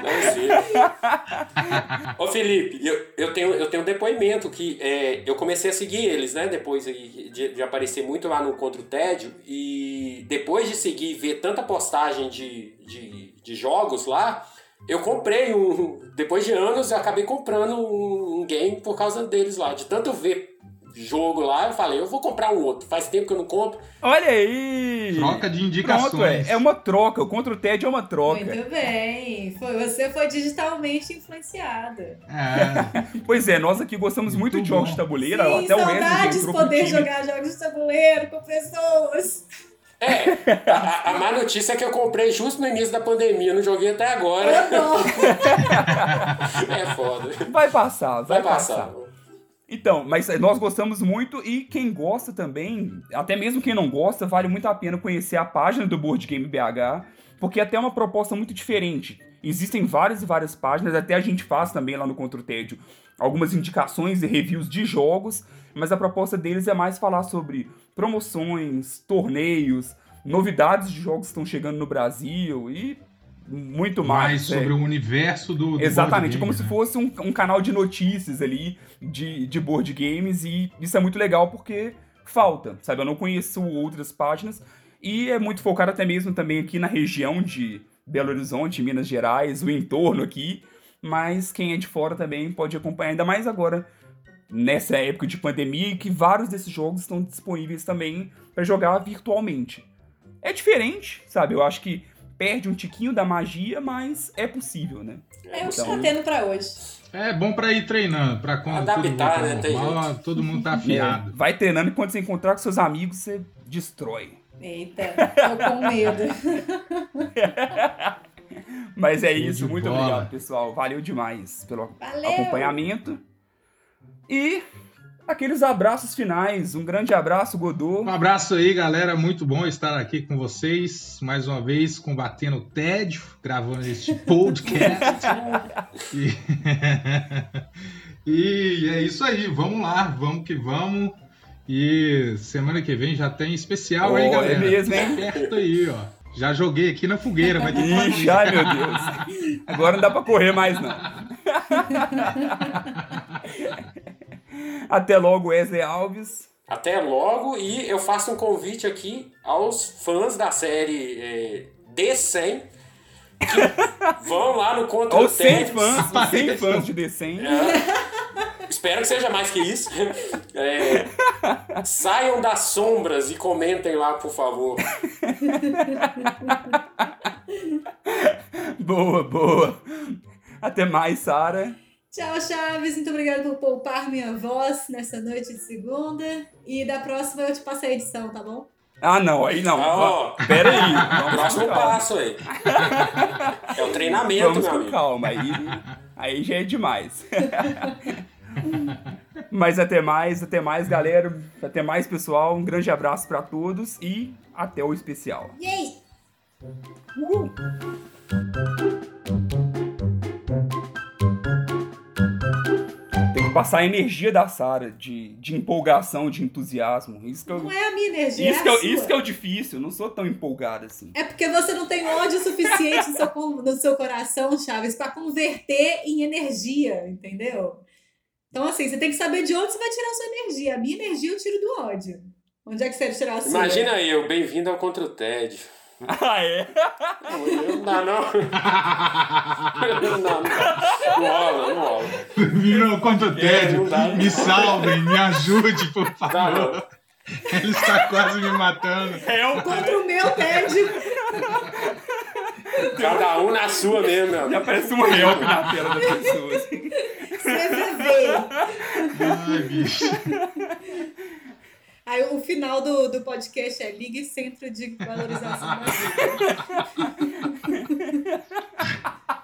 Não sei. Ô Felipe, eu, eu, tenho, eu tenho um depoimento que é, eu comecei a seguir eles, né? Depois de, de aparecer muito lá no Contra o Tédio. E depois de seguir ver tanta postagem de, de, de jogos lá, eu comprei um. (laughs) Depois de anos, eu acabei comprando um, um game por causa deles lá. De tanto ver jogo lá, eu falei, eu vou comprar um outro. Faz tempo que eu não compro. Olha aí! Troca de Pronto, é. indicações. É uma troca. O contra o TED é uma troca. Muito bem. Foi, você foi digitalmente influenciada. É, (laughs) Pois é, nós aqui gostamos muito, Muito de jogos bom. de tabuleiro. Sim, até o saudades pro poder jogar jogos de tabuleiro com pessoas. É, a, a má notícia é que eu comprei justo no início da pandemia, não joguei até agora. (laughs) É foda. Vai passar, vai, Vai passar. Então, mas nós gostamos muito e quem gosta também, até mesmo quem não gosta, vale muito a pena conhecer a página do Board Game BH, porque é até uma proposta muito diferente. Existem várias e várias páginas, até a gente faz também lá no Contra o Tédio algumas indicações e reviews de jogos, mas a proposta deles é mais falar sobre promoções, torneios, novidades de jogos que estão chegando no Brasil e muito mais. mais é. sobre o universo do, do Exatamente, como game, se né? fosse um, um canal de notícias ali de, de board games, e isso é muito legal porque falta, sabe? Eu não conheço outras páginas, e é muito focado até mesmo também aqui na região de Belo Horizonte, Minas Gerais, o entorno aqui, mas quem é de fora também pode acompanhar, ainda mais agora, nessa época de pandemia, que vários desses jogos estão disponíveis também para jogar virtualmente. É diferente, sabe? Eu acho que perde um tiquinho da magia, mas é possível, né? É o que Então- tá tendo pra hoje. É bom pra ir treinando, pra quando Adaptar, né? normal, todo mundo tá (laughs) afiado. É, vai treinando e quando você encontrar com seus amigos, você destrói. Eita, tô com medo. (laughs) Mas é isso, muito bola. obrigado, pessoal. Valeu demais pelo Valeu. acompanhamento. E aqueles abraços finais. Um grande abraço, Godô. Um abraço aí, galera. Muito bom estar aqui com vocês. Mais uma vez, combatendo o tédio, gravando este (laughs) podcast. (laughs) e... (laughs) e é isso aí. Vamos lá, vamos que vamos. E semana que vem já tem especial aí, Oh, galera. é mesmo, hein? Perto aí, ó. Já joguei aqui na fogueira, vai ter que Ixi, fazer. ai meu Deus. Agora não dá pra correr mais, não. Até logo, Wesley Alves. Até logo e eu faço um convite aqui aos fãs da série é, D100 que (laughs) vão lá no Contra Ou o 100 Tédio. fãs, 100 fãs de D100. É. Espero que seja mais que isso. (laughs) É, saiam das sombras e comentem lá, por favor. (laughs) Boa, boa. Até mais, Sara. Tchau, Chaves. Muito obrigada por poupar minha voz nessa noite de segunda. E da próxima eu te passo a edição, tá bom? Ah, não, aí não. Ó, Pera aí. (laughs) Vamos Próximo passo aí. É o treinamento, Vamos meu com amigo. calma. Aí, aí já é demais. (laughs) Mas até mais, até mais, galera. Até mais, pessoal. Um grande abraço pra todos e até o especial. Yay! Uhul. Passar a energia da Sara de, de empolgação, de entusiasmo. Isso que eu, Não é a minha energia, isso é que, a eu, sua. isso que é o difícil. Eu não sou tão empolgado assim. É porque você não tem ódio suficiente no seu, no seu coração, Chaves, pra converter em energia, entendeu? Então, assim, você tem que saber de onde você vai tirar a sua energia. A minha energia eu tiro do ódio. Onde é que você vai tirar a sua? Imagina eu, bem-vindo ao Contra o Tédio. Ah, é? Não dá, não. Não, não, dá. não rola, não rola. Virou contra o tédio. não dá. me salvem, me ajude, por favor. não. Ele está quase me matando. É o Contra o meu tédio. Cada um na sua mesmo, meu. Já parece um help na tela da pessoa. assim. CVV. Ai, bicho. Aí o final do, do podcast é ligue Centro de Valorização. (laughs)